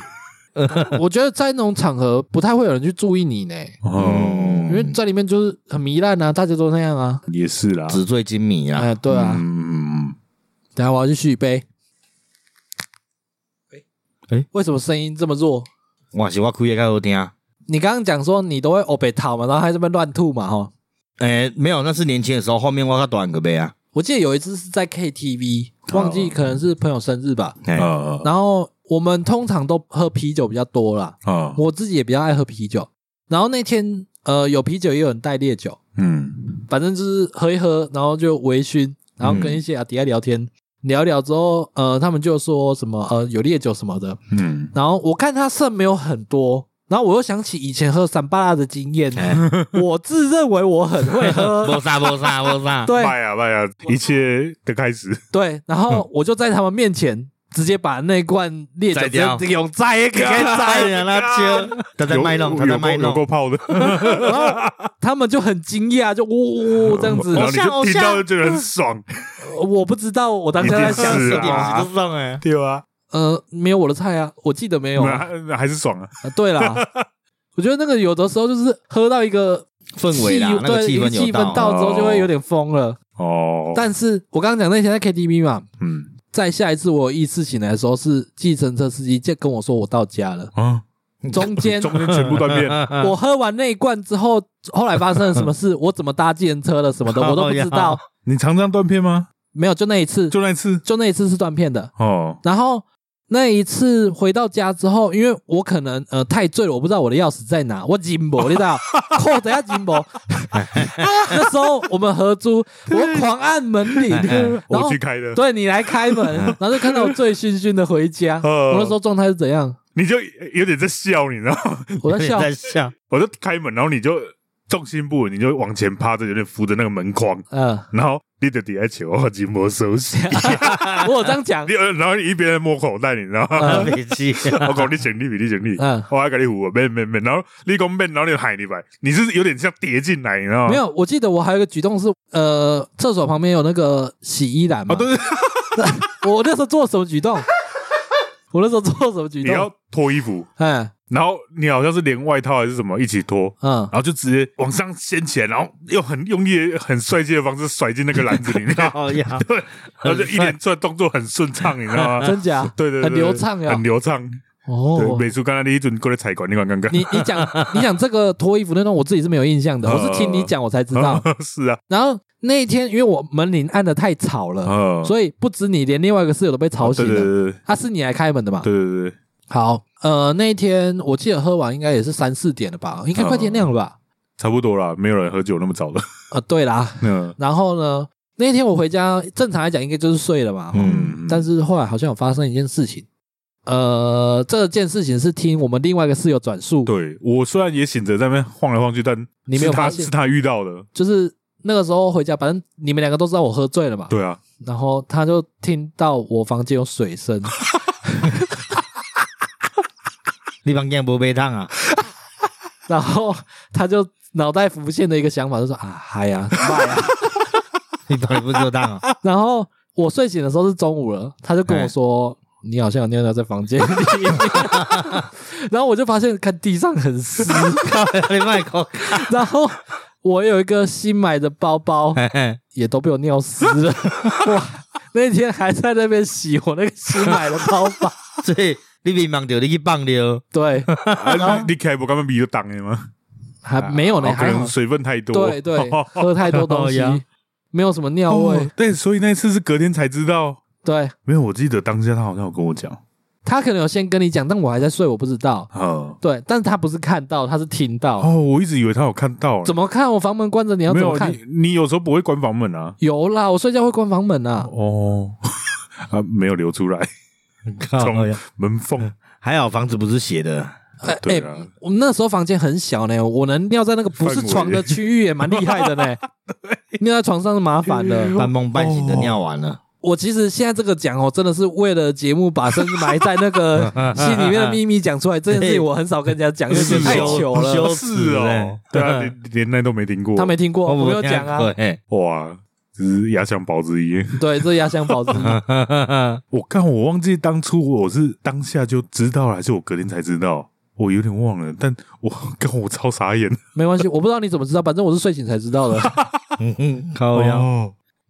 我觉得在那种场合不太会有人去注意你呢。哦，因为在里面就是很糜烂啊，大家都那样啊。也是啦，纸醉金迷啊。哎，对啊。嗯。等下我要去续一杯。哎哎，为什么声音这么弱？我是我开的较好听。你刚刚讲说你都会欧北套嘛，然后还这边乱吐嘛，哈。哎，没有，那是年轻的时候，后面我较短个杯啊。我记得有一次是在 KTV，忘记可能是朋友生日吧。哦。然后我们通常都喝啤酒比较多啦。哦。我自己也比较爱喝啤酒。然后那天呃有啤酒也有人带烈酒。嗯。反正就是喝一喝，然后就微醺，然后跟一些阿迪在聊天。聊聊之后，呃，他们就说什么，呃，有烈酒什么的，嗯，然后我看他剩没有很多，然后我又想起以前喝三巴拉的经验，我自认为我很会喝，不杀不杀不杀，对，拜呀拜呀，一切的开始，对，然后我就在他们面前直接把那罐烈酒直接用摘给摘，让他接，他在卖弄，他在卖弄，有够泡的。然后他们就很惊讶，就呜呜这样子，然后你就听到就觉得很爽。我不知道，我当时在想什么，就爽。哎，对啊，呃，没有我的菜啊，我记得没有，还是爽啊。对啦，我觉得那个有的时候就是喝到一个氛围啦，那个气氛气氛到之后就会有点疯了。哦，但是我刚刚讲那天在 KTV 嘛，嗯，在下一次我有意识醒来的时候，是计程车司机就跟我说我到家了。啊，中间 中间全部断片，我喝完那一罐之后，后来发生了什么事，我怎么搭计程车了什么的，我都不知道。你常常断片吗？没有，就那一次，就那一次，就那一次是断片的。哦，然后。那一次回到家之后，因为我可能呃太醉了，我不知道我的钥匙在哪，我紧不，你知道？扣等下紧不？那时候我们合租，我狂按门铃，然后我去开的，对你来开门，然后就看到我醉醺醺的回家。我那时候状态是怎样？你就有点在笑，你知道吗？我在笑，在笑。我就开门，然后你就重心不稳，你就往前趴着，有点扶着那个门框，嗯，然后。你的底下球我紧摸手洗，我有这样讲。你然后你一边在摸口袋，你知道吗？我讲你整理比你整理，嗯，我还给你扶，没没没。然后你讲没，然后你喊你来，你是有点像叠进来，你知道吗？没有，我记得我还有一个举动是，呃，厕所旁边有那个洗衣篮嘛。对对。我那时候做什么举动？我那时候做什么举动？你要脱衣服，嗯。然后你好像是连外套还是什么一起脱，嗯，然后就直接往上掀起来，然后用很用力、很帅气的方式甩进那个篮子里面，对，然后就一连串动作很顺畅，你知道吗？真假？对对，很流畅呀，很流畅。哦，美术刚才你一准过来采管，你看刚刚。你你讲你讲这个脱衣服那段，我自己是没有印象的，我是听你讲我才知道。是啊。然后那一天，因为我门铃按的太吵了，所以不止你，连另外一个室友都被吵醒了。他是你来开门的嘛？对对对。好，呃，那一天我记得喝完应该也是三四点了吧，应该快天亮了吧？差不多啦，没有人喝酒那么早的。呃，对啦，嗯，然后呢，那一天我回家，正常来讲应该就是睡了嘛，嗯，但是后来好像有发生一件事情，呃，这件事情是听我们另外一个室友转述。对，我虽然也醒着在那边晃来晃去，但你没有发现。是他遇到的，就是那个时候回家，反正你们两个都知道我喝醉了嘛，对啊，然后他就听到我房间有水声。你房间不被烫啊？然后他就脑袋浮现的一个想法，就说啊，嗨呀，嗨呀，你到底不够烫啊？然后我睡醒的时候是中午了，他就跟我说，你好像有尿尿在房间里。然后我就发现看地上很湿，然后我有一个新买的包包，也都被我尿湿了。哇，那天还在那边洗我那个新买的包包，所以。你别忙掉，你去放掉。对，你开不干嘛？米就挡的吗？还没有呢，可能水分太多。对对，喝太多东西，没有什么尿味。对，所以那次是隔天才知道。对，没有，我记得当下他好像有跟我讲，他可能有先跟你讲，但我还在睡，我不知道。嗯，对，但是他不是看到，他是听到。哦，我一直以为他有看到。怎么看？我房门关着，你要怎么看？你有时候不会关房门啊？有啦，我睡觉会关房门啊。哦，啊，没有流出来。从门缝，还好房子不是斜的。哎哎，我们那时候房间很小呢，我能尿在那个不是床的区域也蛮厉害的呢。尿在床上是麻烦的，半梦半醒的尿完了。我其实现在这个讲哦，真的是为了节目把身子埋在那个 心里面的秘密讲出来。这件事情我很少跟人家讲，因为太糗了。是哦，对啊，连连那都没听过，他没听过，我没有讲啊。哇。只是压箱宝之一，对，这是压箱宝之一。我看我忘记当初我是当下就知道了，还是我隔天才知道？我有点忘了，但我 跟我超傻眼。没关系，我不知道你怎么知道，反正我是睡醒才知道的。嗯嗯，靠呀。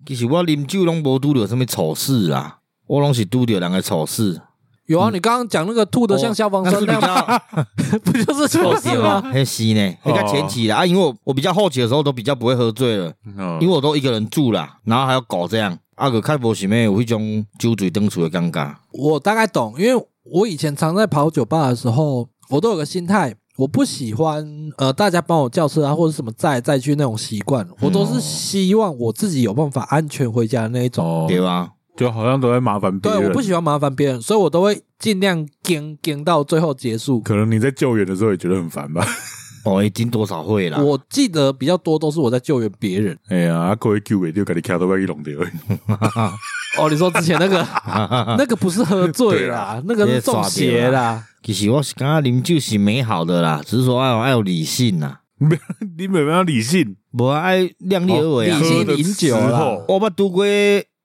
其实我啉酒拢无拄着什么丑事啊，我拢是拄着两个丑事。有啊，你刚刚讲那个吐的像消防车那样，不就是丑事吗？很稀呢，你看前期的啊，因为我我比较后期的时候都比较不会喝醉了，因为我都一个人住了，然后还要搞这样，阿个开博前面有一种酒醉登出的尴尬。我大概懂，因为我以前常在跑酒吧的时候，我都有个心态，我不喜欢呃大家帮我叫车啊或者什么载载去那种习惯，我都是希望我自己有办法安全回家的那一种，对吧？就好像都在麻烦别人，对，我不喜欢麻烦别人，所以我都会尽量跟跟到最后结束。可能你在救援的时候也觉得很烦吧？哦，已经多少会了？我记得比较多都是我在救援别人。哎呀，各位救援就给你卡到外一弄掉。哦，你说之前那个 那个不是喝醉啦，那个是中邪啦。其实我是感觉饮酒是美好的啦，只是说要要理性呐。你没有理性，我爱量力而为啊。理性饮酒啦。我捌拄过，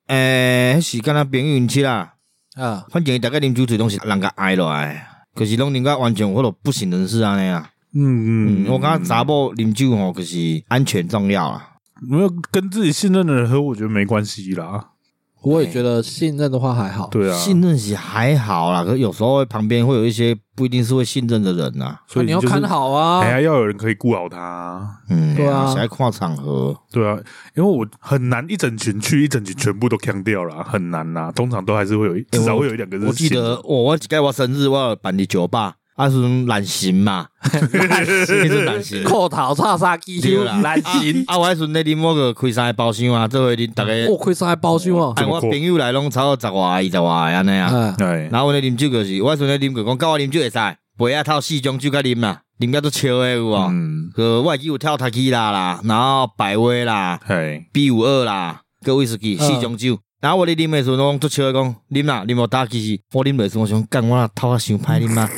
诶，是跟他朋友去啦。啊，反正大概啉酒醉拢是人家爱落来，可是拢人家完全我都不省人事安尼啊。嗯嗯，我感觉查某啉酒吼，可是安全重要啊。没有跟自己信任的人喝，我觉得没关系啦。我也觉得信任的话还好，对啊，信任是还好啦。可是有时候旁边会有一些不一定是会信任的人呐，所以你要看好啊，还要有人可以顾好他。嗯，对啊，还跨场合，对啊，因为我很难一整群去，一整群全部都锵掉了，很难呐。通常都还是会有一，至少会有一两个人。我记得我我该我生日，我要办的酒吧。啊，是懒型嘛？懒型是懒型，裤头插沙机修啦，懒型。啊，我还阵咧啉某个开三个包厢啊，做伙恁逐个。我开三个包厢啊！哎，我朋友来拢超过十外、二十外安尼啊。对。然后我咧啉酒就是，我阵咧啉过，讲教我啉酒会使，杯啊套四种酒甲啉嘛，啉甲都笑诶有无？嗯。个外机有跳塔基啦啦，然后百威啦，嘿，B 五二啦，个威士忌四种酒。然后我咧啉诶时阵，拢足笑诶讲，啉啦，啉无打其实，我啉诶时阵，我想干我头壳伤歹啉嘛。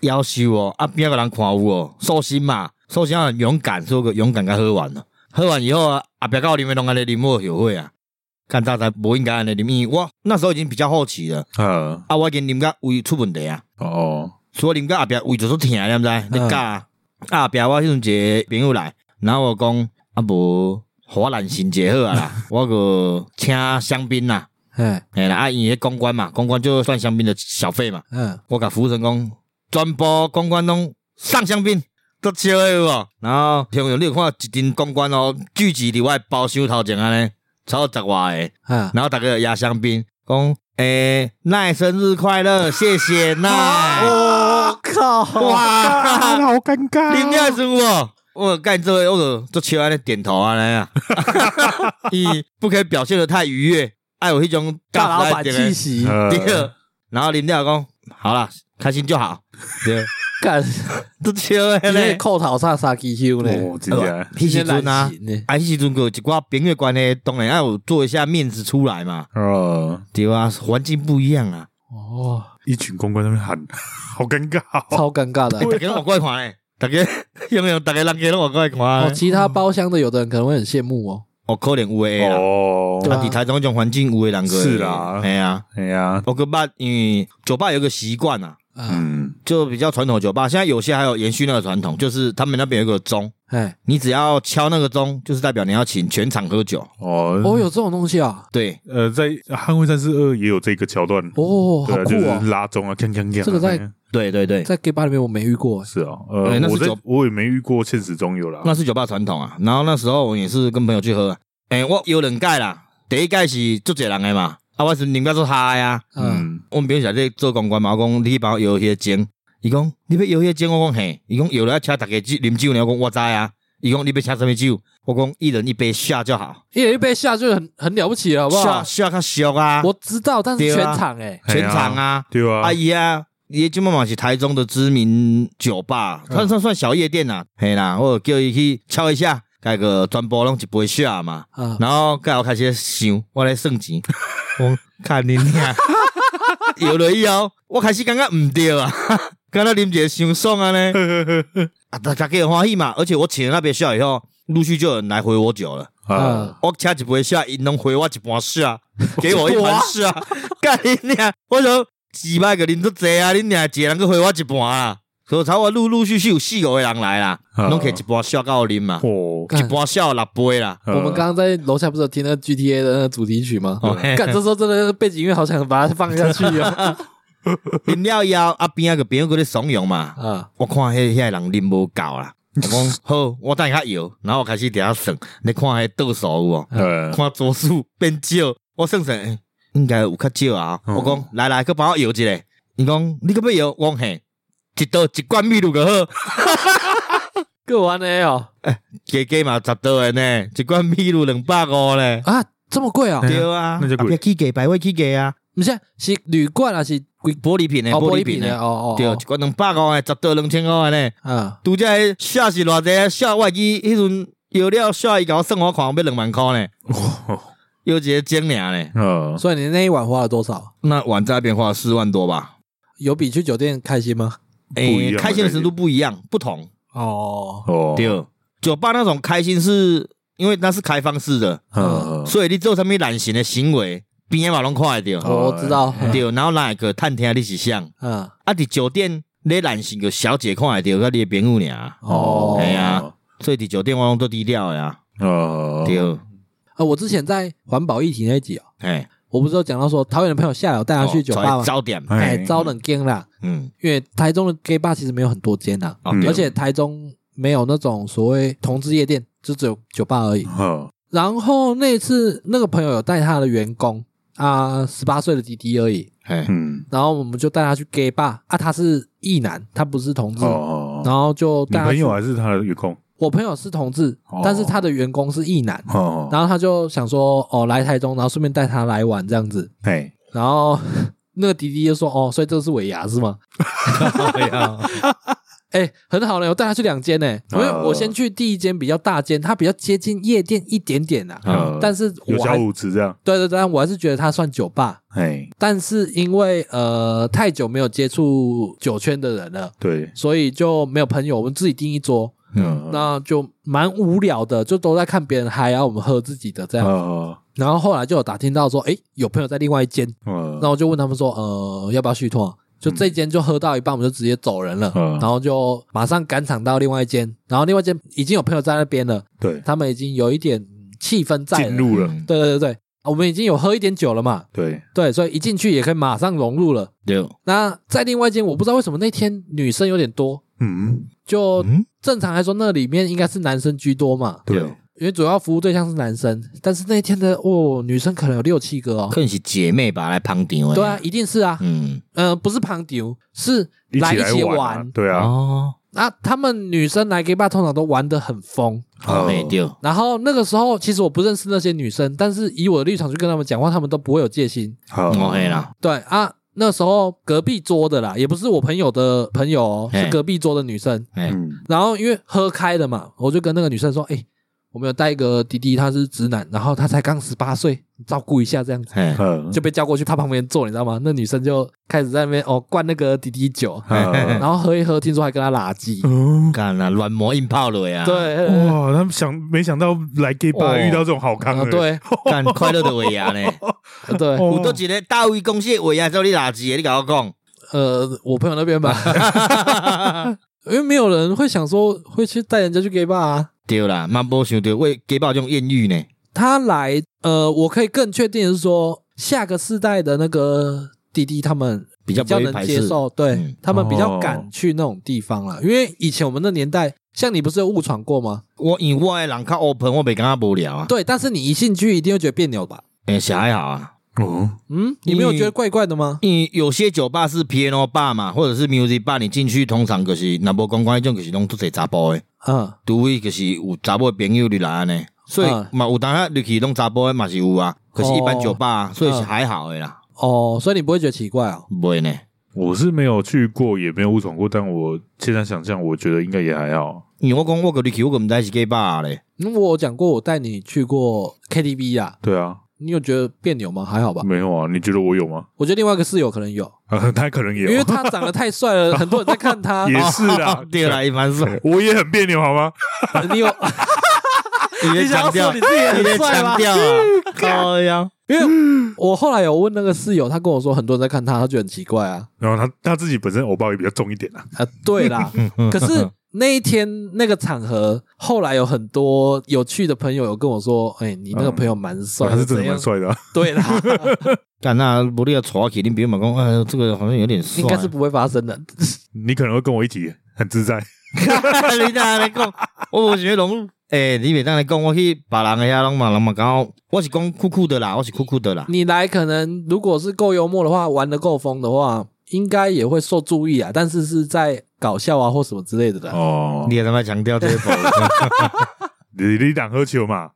夭寿哦，啊边个人看有哦，寿星嘛，寿星很勇敢，说个勇敢甲喝完了，喝完以后啊，阿别个里面拢安尼啉我后悔啊，干大才无应该安尼啉，因为我那时候已经比较好奇了，嗯，啊我已经啉甲胃出问题啊，哦，所以啉甲阿别胃就是疼，你知你讲啊，阿别我迄阵一个朋友来，然后我讲啊无，华兰新结合啊啦，我个请香槟啦。哎，哎啦，阿姨公关嘛，公关就算香槟的小费嘛，嗯，我甲服务生讲。全部公关拢上香槟，都笑诶有无？然后朋友，你有看一阵公关哦，聚集伫我包厢头前安尼，超十外个，啊，然后大家压香槟，讲诶，奈生日快乐，谢谢奈。我靠，哇，好尴尬。你咩事无？我干这位，我就笑安尼点头安尼啊，伊不可以表现的太愉悦，爱有迄种大老板气息。第二然后林调讲，好了。开心就好，对，干 都笑诶咧，裤头插沙机修咧，哦，真的，迄时阵啊，啊，迄时阵有一寡朋友关系，当然要有做一下面子出来嘛，哦，对啊，环境不一样啊，哦，一群公关那边喊，好尴尬，超尴尬的，大家拢过来看诶，大家有没有？大家人家拢过来看，哦，其他包厢的有的人可能会很羡慕哦，哦，可能有诶啦，哦，啊，伫台中这种环境有诶人个，是啦，哎呀，哎呀，我个爸因为酒吧有个习惯啊。嗯，就比较传统的酒吧，现在有些还有延续那个传统，就是他们那边有一个钟，哎，你只要敲那个钟，就是代表你要请全场喝酒。哦，哦，有这种东西啊？对，呃，在《捍卫战士二》也有这个桥段。哦，好酷啊！拉钟啊，锵锵锵。这个在对对对，在 gay 吧里面我没遇过。是啊，呃，那是酒，我也没遇过，现实中有啦。那是酒吧传统啊。然后那时候我也是跟朋友去喝，哎，我有冷盖啦，第一盖是做这人的嘛，啊，我是人家做他呀，嗯，我们朋友在这做公关嘛，我讲你去帮我摇些钟。伊讲你要摇迄个酒，我讲嘿。伊讲摇了要请大家酒啉酒，你要讲我知啊。伊讲你要请什么酒？我讲一人一杯下就好。一人一杯下就很很了不起了，好不好？下下较俗啊。我知道，但是全场诶、欸，全场啊，对啊。阿姨啊，伊今嘛嘛是台中的知名酒吧，算算算小夜店呐。嘿啦，我叫伊去敲一下，那个全部拢一杯下嘛。然后盖我开始想，我来算钱。我看你俩有了以后，我开始感觉唔对啊。刚才啉一个伤爽啊呢，啊大家给欢喜嘛，而且我请了那杯下以后，陆续就有人来回我酒了。啊，我请一杯下，伊拢回我一盘下，给我一盘下。干你娘！我说几百个人都这啊，你娘一个人个回我一盘啊。所以才会陆陆续续有四五个人来啦，拢可以一盘下给我啉嘛。哦，一盘下六杯啦。我们刚刚在楼下不是有听那个 GTA 的那个主题曲吗？干，这时候真的背景音乐好想把它放下去啊。饮了以后，阿边个朋友搁咧怂恿嘛，啊，我看迄遐人啉无够啦，我讲好，我等下摇，然后我开始底下算，你看迄倒数有无？嗯，看桌数变少，我算算，欸、应该有较少啊。嗯、我讲来来，去帮我摇一个，伊讲你搁要摇，我讲嘿，一刀一罐秘鲁个好，够安尼哦，哎，加加嘛十刀的呢，一罐秘鲁两百五咧，啊，这么贵啊？对啊，那就贵，去给百位去给啊。不是，是铝罐还是玻璃瓶的，玻璃瓶的，哦哦，对，一罐两百块，十到两千块呢。嗯，拄只下是偌济，下外机迄阵有料下一搞生活款要两万块呢。又直接精良嘞。嗯，所以你那一晚花了多少？那晚在那边花了四万多吧。有比去酒店开心吗？哎，开心的程度不一样，不同。哦哦，对，酒吧那种开心是因为那是开放式的，嗯，所以你做什么懒型的行为。边也嘛拢看得到，我知道。对，然后哪一个探听你是像，嗯，啊，伫酒店你懒型个小姐看得到，佮你的朋友俩。哦，哎呀，所以伫酒店我拢都低调呀。哦，对。啊，我之前在环保议题那一集哦，哎，我不是有讲到说桃园的朋友下来，我带他去酒吧嘛，招点，哎，招冷间啦。嗯，因为台中的 gay bar 其实没有很多间呐，而且台中没有那种所谓同志夜店，就只有酒吧而已。嗯，然后那次那个朋友有带他的员工。啊，十八岁的弟弟而已，嗯，然后我们就带他去 gay bar 啊，他是异男，他不是同志，哦，然后就。你朋友还是他的员工？我朋友是同志，但是他的员工是异男，哦，然后他就想说，哦，来台中，然后顺便带他来玩这样子，哎，然后那个弟弟就说，哦，所以这个是尾牙是吗？哎、欸，很好呢，我带他去两间呢，因为我先去第一间比较大间，它比较接近夜店一点点呐、啊，嗯、但是我有小舞池这样，对对对，我还是觉得它算酒吧，哎，但是因为呃太久没有接触酒圈的人了，对，所以就没有朋友，我们自己订一桌，嗯，那就蛮无聊的，就都在看别人嗨，然后我们喝自己的这样，嗯、然后后来就有打听到说，哎、欸，有朋友在另外一间，嗯，那我就问他们说，呃，要不要续托？就这间就喝到一半，我们就直接走人了，嗯、然后就马上赶场到另外一间，然后另外一间已经有朋友在那边了，对，他们已经有一点气氛在进入了，对对对对，我们已经有喝一点酒了嘛，对。对，所以一进去也可以马上融入了。对，那在另外一间，我不知道为什么那天女生有点多，嗯，就正常来说，那里面应该是男生居多嘛，对。因为主要服务对象是男生，但是那天的哦，女生可能有六七个哦，可能是姐妹吧，来旁丢。对啊，一定是啊，嗯嗯、呃，不是旁丢，是来一起玩。啊对啊，哦，那他们女生来 gay bar 通常都玩得很疯，没丢。然后那个时候，其实我不认识那些女生，但是以我的立场去跟他们讲话，他们都不会有戒心。好，OK 啦。对啊，那时候隔壁桌的啦，也不是我朋友的朋友哦，是隔壁桌的女生。嗯，然后因为喝开了嘛，我就跟那个女生说，哎。我们有带一个弟弟，他是直男，然后他才刚十八岁，照顾一下这样子，就被叫过去他旁边坐，你知道吗？那女生就开始在那边哦灌那个弟弟酒，然后喝一喝，听说还跟他拉鸡，干了软磨硬泡了呀！对，哇，他们想没想到来 gay bar 遇到这种好康，啊，对，干快乐的尾牙呢？对，我都觉得大胃公蟹尾牙叫你拉鸡，你跟我讲，呃，我朋友那边吧，因为没有人会想说会去带人家去 gay bar 啊。对啦，蛮不想对，为给爆这种艳遇呢。他来，呃，我可以更确定的是说，下个世代的那个弟弟他们比较比较能接受，对、嗯、他们比较敢去那种地方了。哦、因为以前我们那年代，像你不是有误闯过吗？我因为我的人较 open，我没跟他无聊啊。对，但是你一进去一定会觉得别扭吧？诶，小还好啊。嗯嗯，你没有觉得怪怪的吗？你有些酒吧是 piano bar 嘛，或者是 music bar，你进去通常就是那无公关就是拢都是查甫的。嗯，除非就是有查甫的朋友你来呢，所以嘛有当下入去拢查甫的嘛是有啊。可是，一般酒吧，所以是还好的啦。哦，所以你不会觉得奇怪啊？不会呢，我是没有去过，也没有误闯过，但我现在想象，我觉得应该也还好。因为我讲我跟你去，我根本在是 gay bar 嘞。因为我讲过，我带你去过 KTV 啊。对啊。你有觉得别扭吗？还好吧。没有啊，你觉得我有吗？我觉得另外一个室友可能有，他可能也有，因为他长得太帅了，很多人在看他。也是啊，对啦，也蛮帅。我也很别扭，好吗？你有，你强调你自己很帅吗？高呀，因为我后来有问那个室友，他跟我说很多人在看他，他觉得很奇怪啊。然后他他自己本身偶包也比较重一点啊。啊，对啦，可是。那一天那个场合，后来有很多有趣的朋友有跟我说：“哎，你那个朋友蛮帅，他是真的蛮帅的。”对啦，但那不利要抓起，你别马讲，哎，这个好像有点帅，应该是不会发生的。你可能会跟我一起很自在。你哪来讲，我我觉得龙，哎，你别当来讲，我去把人家拢嘛，拢嘛刚好，我是讲酷酷的啦，我是酷酷的啦。你来可能如果是够幽默的话，玩得够疯的话，应该也会受注意啊。但是是在。搞笑啊，或什么之类的的哦，你也他妈强调这些风，你你党喝酒嘛？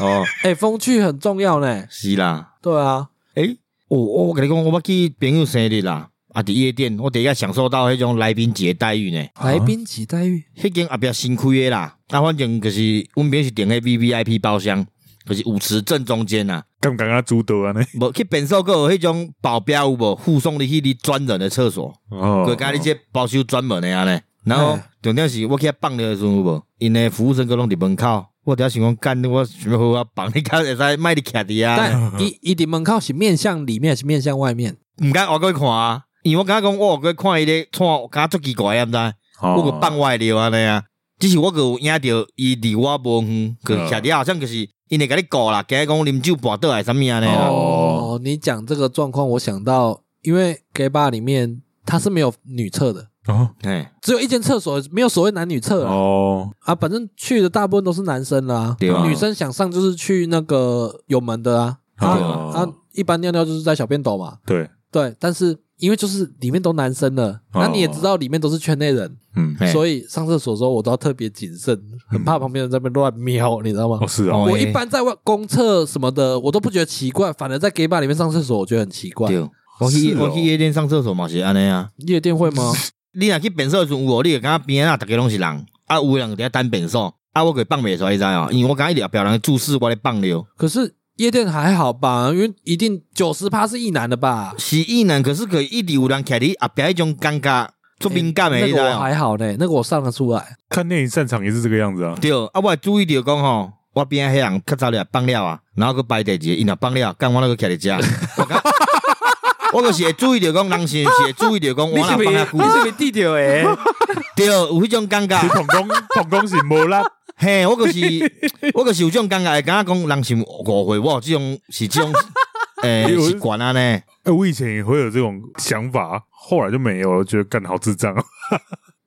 哦，哎，风趣很重要呢。是啦，对啊，哎，我我跟你讲，我要去朋友生日啦，啊，伫夜店我第一个享受到迄种来宾级待遇呢。来宾级待遇，迄间后壁新开的啦。啊，反正就是阮边是订个 V V I P 包厢，就是舞池正中间呐。刚刚啊，主导啊呢？无去变数，阁有迄种保镖有无护送你去你专人的厕所。哦。佮家己这保修专门的安尼。然后重点是我去遐放尿的时阵有无？因的服务生阁拢伫门口。我底下想讲干，我想要好好放你敢会使卖你徛伫啊。但伊伊伫门口是面向里面，还是面向外面？毋敢我过去看啊，因为我感觉讲我过去看伊咧创，感觉足奇怪啊，毋知？我个放外流安尼啊。只是我个有影着伊离我无远，个徛伫好像就是因为甲你顾啦，惊讲啉酒跋倒来啥物安尼啦。哦，你讲这个状况，我想到，因为 gay bar 里面它是没有女厕的。哦，哎，只有一间厕所，没有所谓男女厕哦。啊，反正去的大部分都是男生啦，对啊，女生想上就是去那个有门的啊。啊啊，一般尿尿就是在小便斗嘛。对对，但是因为就是里面都男生了，那你也知道里面都是圈内人，嗯，所以上厕所的时候我都要特别谨慎，很怕旁边人在那边乱瞄，你知道吗？哦，是啊。我一般在外公厕什么的，我都不觉得奇怪，反而在 gay bar 里面上厕所，我觉得很奇怪。我去我去夜店上厕所嘛是安尼啊？夜店会吗？你若去便所的时阵有无？你就感觉边啊，逐个拢是人，啊，有人伫遐等便所，啊，我可以放袂出来，你知哦？因为我感觉一直后壁人注视我咧放尿。可是夜店还好吧？因为一定九十趴是异男的吧？是异男，可是可以一直有人徛伫后壁，一种尴尬，做敏感的，你知哦？那个我还好呢，那个我上得出来。看电影散场也是这个样子啊。对，啊，我还注意到讲吼，我边黑人较早了放了啊，然后搁摆地一，伊若放了，干我那个徛伫遮。我就是会注意到讲，人是是会注意到讲，我哪放下久？你是不是低调诶？对，有迄种尴尬。同工同工是无啦。嘿，我就是我就是有这种尴尬，感觉讲人是误会我，这种是这种诶习惯啊呢。诶，我以前也会有这种想法，后来就没有了，觉得干好智障。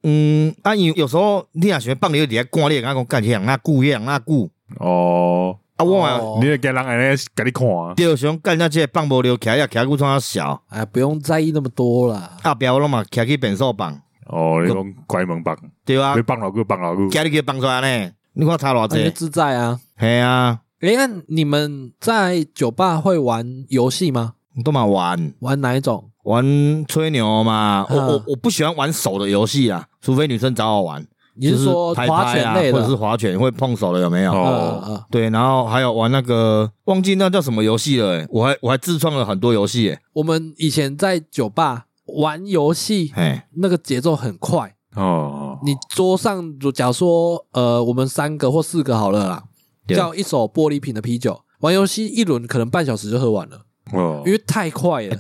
嗯，啊，有有时候你也喜欢放你底下挂你，感觉讲干起人那顾，样那顾。哦。啊，我你给人安尼给你看，对，想干那些放无了，徛呀徛骨装小，哎，不用在意那么多啦。啊，不要了嘛，徛去便所放。哦，那种关门放，对啊，放老久放老久，家里给放出来呢？你看差偌济，自在啊。嘿啊，哎，那你们在酒吧会玩游戏吗？都嘛玩，玩哪一种？玩吹牛嘛。我我我不喜欢玩手的游戏啊，除非女生找我玩。你是说划拳类的，或者是划拳会碰手的有没有？哦，对，然后还有玩那个忘记那叫什么游戏了，我还我还自创了很多游戏。我们以前在酒吧玩游戏，哎，那个节奏很快哦。你桌上假如说呃，我们三个或四个好了啦，叫一手玻璃瓶的啤酒，玩游戏一轮可能半小时就喝完了。哦，因为太快了。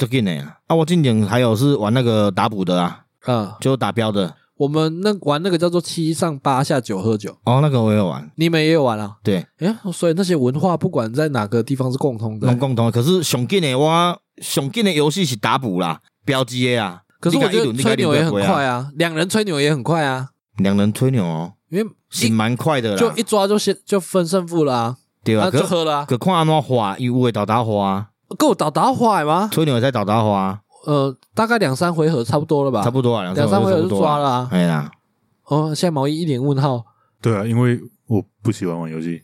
啊，我近年还有是玩那个打补的啊，嗯，就打标的。我们那玩那个叫做七上八下九喝酒。哦，那个我也有玩，你们也有玩啊？对，哎，所以那些文化不管在哪个地方是共通的，共共同。可是上紧的我上紧的游戏是打补啦，标记的啊。可是我觉得吹牛也很快啊，两人吹牛也很快啊，两人吹牛哦，因为是蛮快的啦，就一抓就先就分胜负啦啊，对啊，就喝了啊。可看安怎花，有会倒打花，够倒打花吗？吹牛在倒打花，呃，大概两三回合差不多了吧？差不多啊，两三回合就抓了啊，哎呀。哦，现在毛衣一脸问号。对啊，因为我不喜欢玩游戏，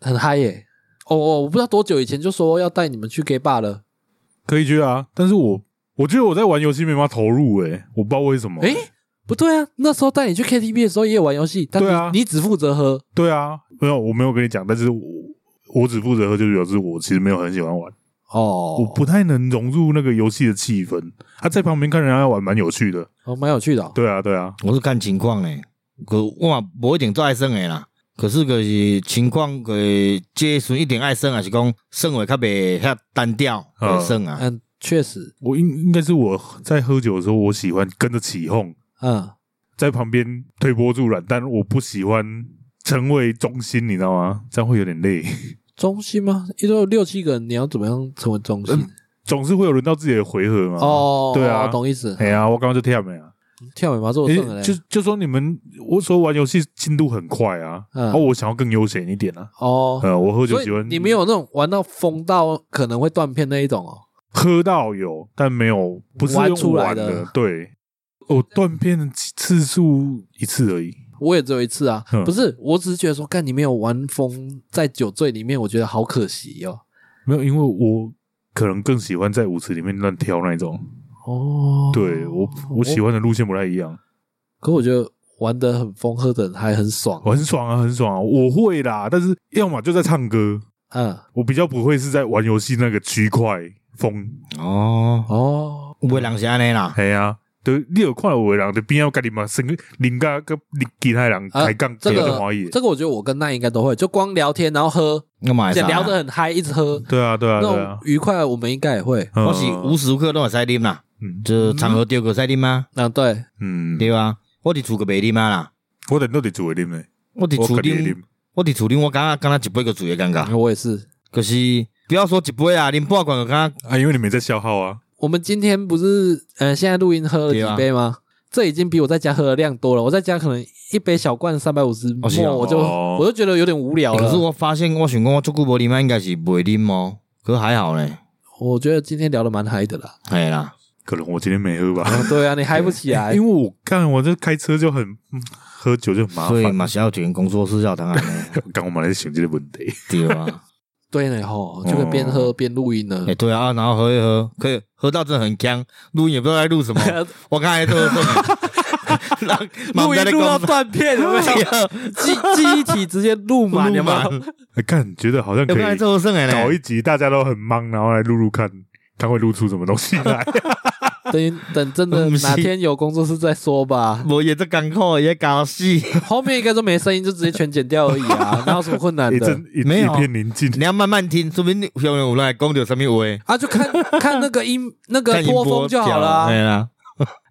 很嗨耶。哦哦，我不知道多久以前就说要带你们去 gay bar 了，可以去啊。但是我我觉得我在玩游戏没办法投入诶，我不知道为什么。诶，不对啊，那时候带你去 KTV 的时候也有玩游戏，但是你只负责喝。对啊，没有，我没有跟你讲，但是我我只负责喝，就表示我其实没有很喜欢玩。哦，我不太能融入那个游戏的气氛。他在旁边看人家玩，蛮有趣的。哦，蛮有趣的、哦。对啊，对啊，我是看情况诶。可我嘛不一定做爱耍诶啦。可是个是情况个接顺一点爱耍，还是讲耍会较袂遐单调会耍啊。嗯，确实，我应应该是我在喝酒的时候，我喜欢跟着起哄。嗯，在旁边推波助澜，但我不喜欢成为中心，你知道吗？这样会有点累。中心吗？一共有六七个人，你要怎么样成为中心？嗯、总是会有轮到自己的回合嘛。哦，对啊，懂意思。哎呀，我刚刚就跳没啊，跳没嘛，做剩的。就就说你们，我说玩游戏进度很快啊，嗯、哦，我想要更悠闲一点啊。哦，呃，我喝酒喜欢。你没有那种玩到疯到可能会断片那一种哦？喝到有，但没有不是用玩，玩出来的。对，我断片的次数一次而已。我也只有一次啊，不是，我只是觉得说，干你没有玩疯在酒醉里面，我觉得好可惜哦。没有，因为我可能更喜欢在舞池里面乱跳那种。哦，对我我喜欢的路线不太一样。可我觉得玩的很疯，喝的还很爽，很爽啊，很爽啊！我会啦，但是要么就在唱歌，嗯，我比较不会是在玩游戏那个区块疯。哦哦，有的人是安尼啦，系啊。对，你有看到有的人就边要跟你嘛，生人家跟其他人开杠，这个这个我觉得我跟那应该都会，就光聊天然后喝，聊得很嗨，一直喝。对啊对啊，那种愉快我们应该也会。我是无时无刻都有在啉啦，就场合丢个在啉吗？啊对，嗯。对啊，我伫厝个袂啉嘛啦，我伫都伫厝会啉嘞，我伫厝啉，我伫厝啉，我刚刚刚刚一杯个醉诶感觉。我也是，可是不要说一杯啊，啉半罐个刚刚啊，因为你没在消耗啊。我们今天不是呃现在录音喝了几杯吗？这已经比我在家喝的量多了。我在家可能一杯小罐三百五十，我就我就觉得有点无聊了。可是我发现我想讲我做久无啉嘛，应该是不会啉哦。可是还好嘞，我觉得今天聊的蛮嗨的啦。嗨啦，可能我今天没喝吧。对啊，你嗨不起来，因为我看我这开车就很喝酒就很麻烦。所以嘛，是要选工作室要当然。刚我们来想这个问题，对啊。对呢吼，就可以边喝边录音呢。哎，对啊，然后喝一喝，可以喝到真的很僵，录音也不知道在录什么。我刚才都是 录音录到断片，有没有？记记忆体直接录满，有没有？哎，看觉得好像可以搞一集，大家都很忙，然后来录录看，看会录出什么东西来。等等，真的哪天有工作室再说吧。我也在港口也搞戏，后面应该都没声音，就直接全剪掉而已啊。哪有什么困难的？没有，一片宁静。你要慢慢听，说不定有人来讲有什么话啊？就看看那个音，那个波峰就好了。对啦，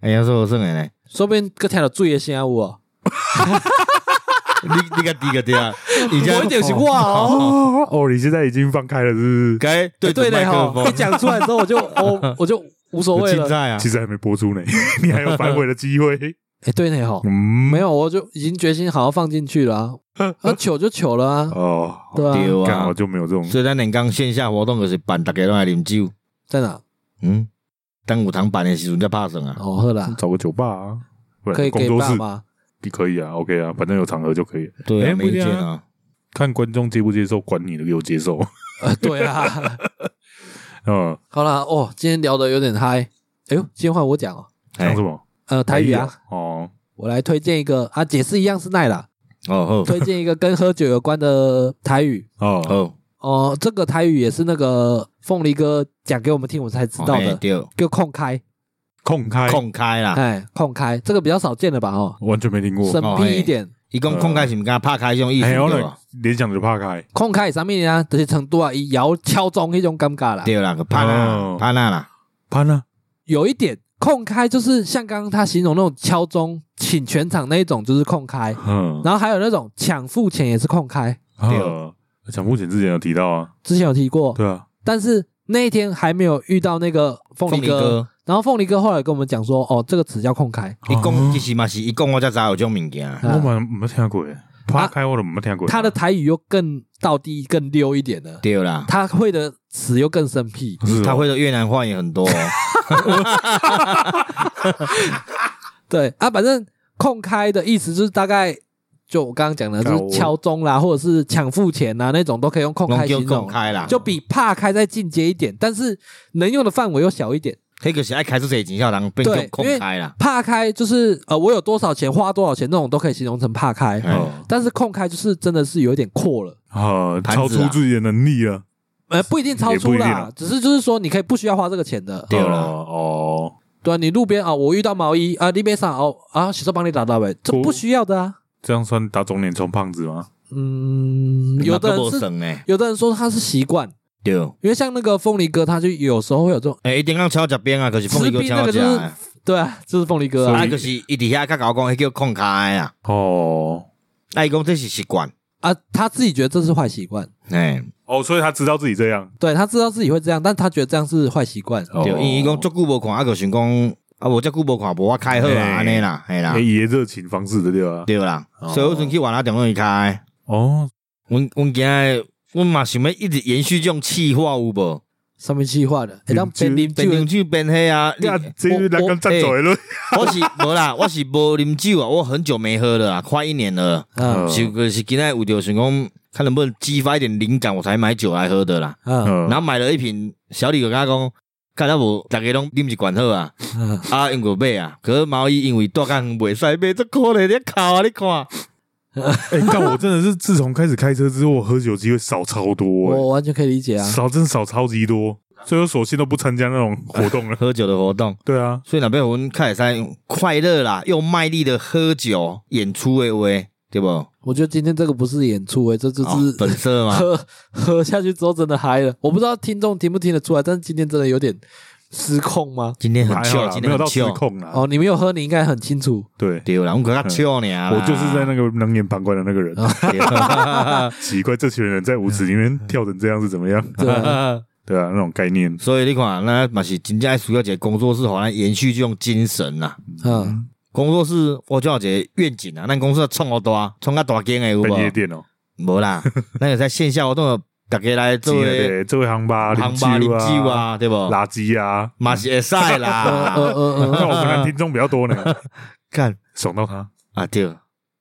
哎呀，说我是奶奶？说不定个听到醉的声啊！你你个第一个对啊？我一点是哇哦哦！你现在已经放开了，是不是？该对对的哈。你讲出来之后，我就我我就。无所谓了，在啊，其实还没播出呢，你还有反悔的机会。哎，对呢，哈，没有，我就已经决心好好放进去了。那糗就糗了啊。哦，对啊，刚好就没有这种。所以咱连刚线下活动就是办，大家都来饮酒，在哪？嗯，当舞堂办的时候在怕什么啊？哦，好啦，找个酒吧啊，可以给爸吗？可以啊，OK 啊，反正有场合就可以。对，没意见啊。看观众接不接受，管你的，给我接受。对啊。嗯，好啦哦，今天聊的有点嗨。哎呦，今天换我讲哦，讲什么？呃，台语啊。哦，我来推荐一个啊，解释一样是奈啦。哦，推荐一个跟喝酒有关的台语。哦哦哦，这个台语也是那个凤梨哥讲给我们听，我才知道的。就空开，空开，空开啦。哎，空开，这个比较少见的吧？哦，完全没听过。生僻一点。一讲空开是不跟他拍开这种意思？联想就拍开，空开上面啊，就是程度啊，伊摇敲钟那种尴尬啦。对啦，个潘啊，潘啊啦，潘啊，有一点空开，就是像刚刚他形容那种敲钟请全场那一种，就是空开。嗯，然后还有那种抢付钱也是空开。对，抢付钱之前有提到啊，之前有提过。对啊，但是那一天还没有遇到那个凤梨哥。然后凤梨哥后来跟我们讲说，哦，这个词叫空开。一共其实嘛是，一共我才知道有这种物件。我们没听过，趴开我都没听过。他的台语又更到地、更溜一点的。对啦，他会的词又更生僻。他会的越南话也很多。对啊，反正空开的意思就是大概，就我刚刚讲的，就是敲钟啦，或者是抢付钱呐那种，都可以用空开形容。就比怕开再进阶一点，但是能用的范围又小一点。这个是爱开出这经销商被空开了，怕开就是呃，我有多少钱花多少钱那种都可以形容成怕开，但是空开就是真的是有一点阔了。啊，超出自己的能力了，呃，不一定超出啦，只是就是说你可以不需要花这个钱的，对了哦，对啊，你路边啊，我遇到毛衣啊，你边上哦啊，洗手帮你打到呗，这不。需要的啊，这样算打肿脸充胖子吗？嗯，有的人是，有的人说他是习惯。对，因为像那个凤梨哥，他就有时候会有这种，哎，一定要敲脚边啊，可是凤梨哥敲脚，对啊，就是凤梨哥啊，可是一底下他搞讲，叫空开啊，哦，那一共这是习惯。啊，他自己觉得这是坏习惯，哎，哦，所以他知道自己这样，对他知道自己会这样，但他觉得这样是坏习惯，对，因为伊讲足久无看，啊，就想讲啊，我足久无看，无我开好啊，安尼啦，系啦，伊热情方式的对吧？对啦，所以我先去玩啊，电话一开，哦，我我今日。我嘛想要一直延续这种气化有无？什么气化的？会当变啉变啉酒变黑啊！你啊，这是咱刚站走了。我是 无啦，我是无啉酒啊，我很久没喝了啊，快一年了。嗯，是是今天有着想讲，看能不能激发一点灵感，我才买酒来喝的啦。嗯，然后买了一瓶，小李有跟他讲，看到无，大家拢啉一罐好啊，啊，因过买啊，可是毛衣因为大干袂使买，这可怜你哭啊，你看。哎，但我真的是自从开始开车之后，我喝酒机会少超多。我完全可以理解啊，少真少超级多，所以我索性都不参加那种活动了，喝酒的活动。对啊，所以那边我们开始在快乐啦，又卖力的喝酒演出诶喂，对不？我觉得今天这个不是演出诶，这就是本色嘛？喝 喝下去之后真的嗨了，我不知道听众听不听得出来，但是今天真的有点。失控吗？今天很糗，今天没有到失控啊。哦，你没有喝，你应该很清楚。对，对啦，我可他糗你啊！我就是在那个冷眼旁观的那个人。奇怪，这群人在舞池里面跳成这样是怎么样？对啊，那种概念。所以你看，那嘛是真正需要一个工作室，好像延续这种精神呐。嗯，工作室我就要一个愿景啊，那公司要创好大，创个大间的有无？夜店哦，无啦，那个在线下活动。大家来做做位航吧，航吧饮酒啊，对不？垃圾啊，嘛是会使啦。那我们男听众比较多呢，看爽到他啊！对，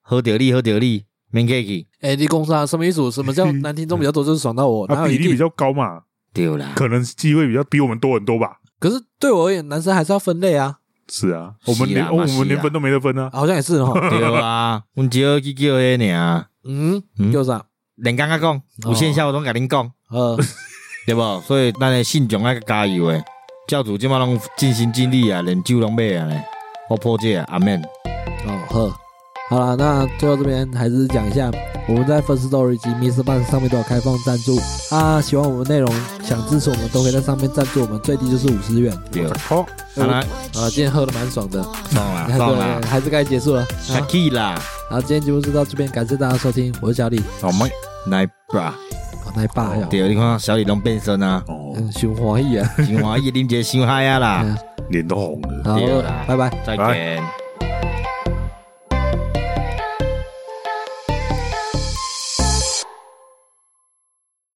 喝掉你，喝掉你，免客气。哎，你公司啊，什么意思？什么叫男听众比较多？就是爽到我，比例比较高嘛？对啦，可能机会比较比我们多很多吧。可是对我而言，男生还是要分类啊。是啊，我们连我们连分都没得分啊，好像也是哈。对啊，我们只要去叫你啊。嗯，就是啊。连刚刚讲，有线下我拢甲恁讲，呃，对无？所以咱诶信众爱加油诶，教主今麦拢尽心尽力啊，连酒拢买啊咧，我破戒啊，阿免。哦呵，好了，那最后这边还是讲一下，我们在 First Story 及 MixerBox 上面都有开放赞助啊，喜欢我们内容，想支持我们，都可以在上面赞助我们，最低就是五十元。对，好，好啦，啊，今天喝的蛮爽的，爽了，爽了，还是该结束了，可以啦。好，今天节目就到这边，感谢大家收听，我是小李，好吗？奶爸，奶爸，对，你看小李拢变身啊，哦，熊华义啊，熊华义，林杰，熊嗨啊啦，脸都红了，好，拜拜，再见。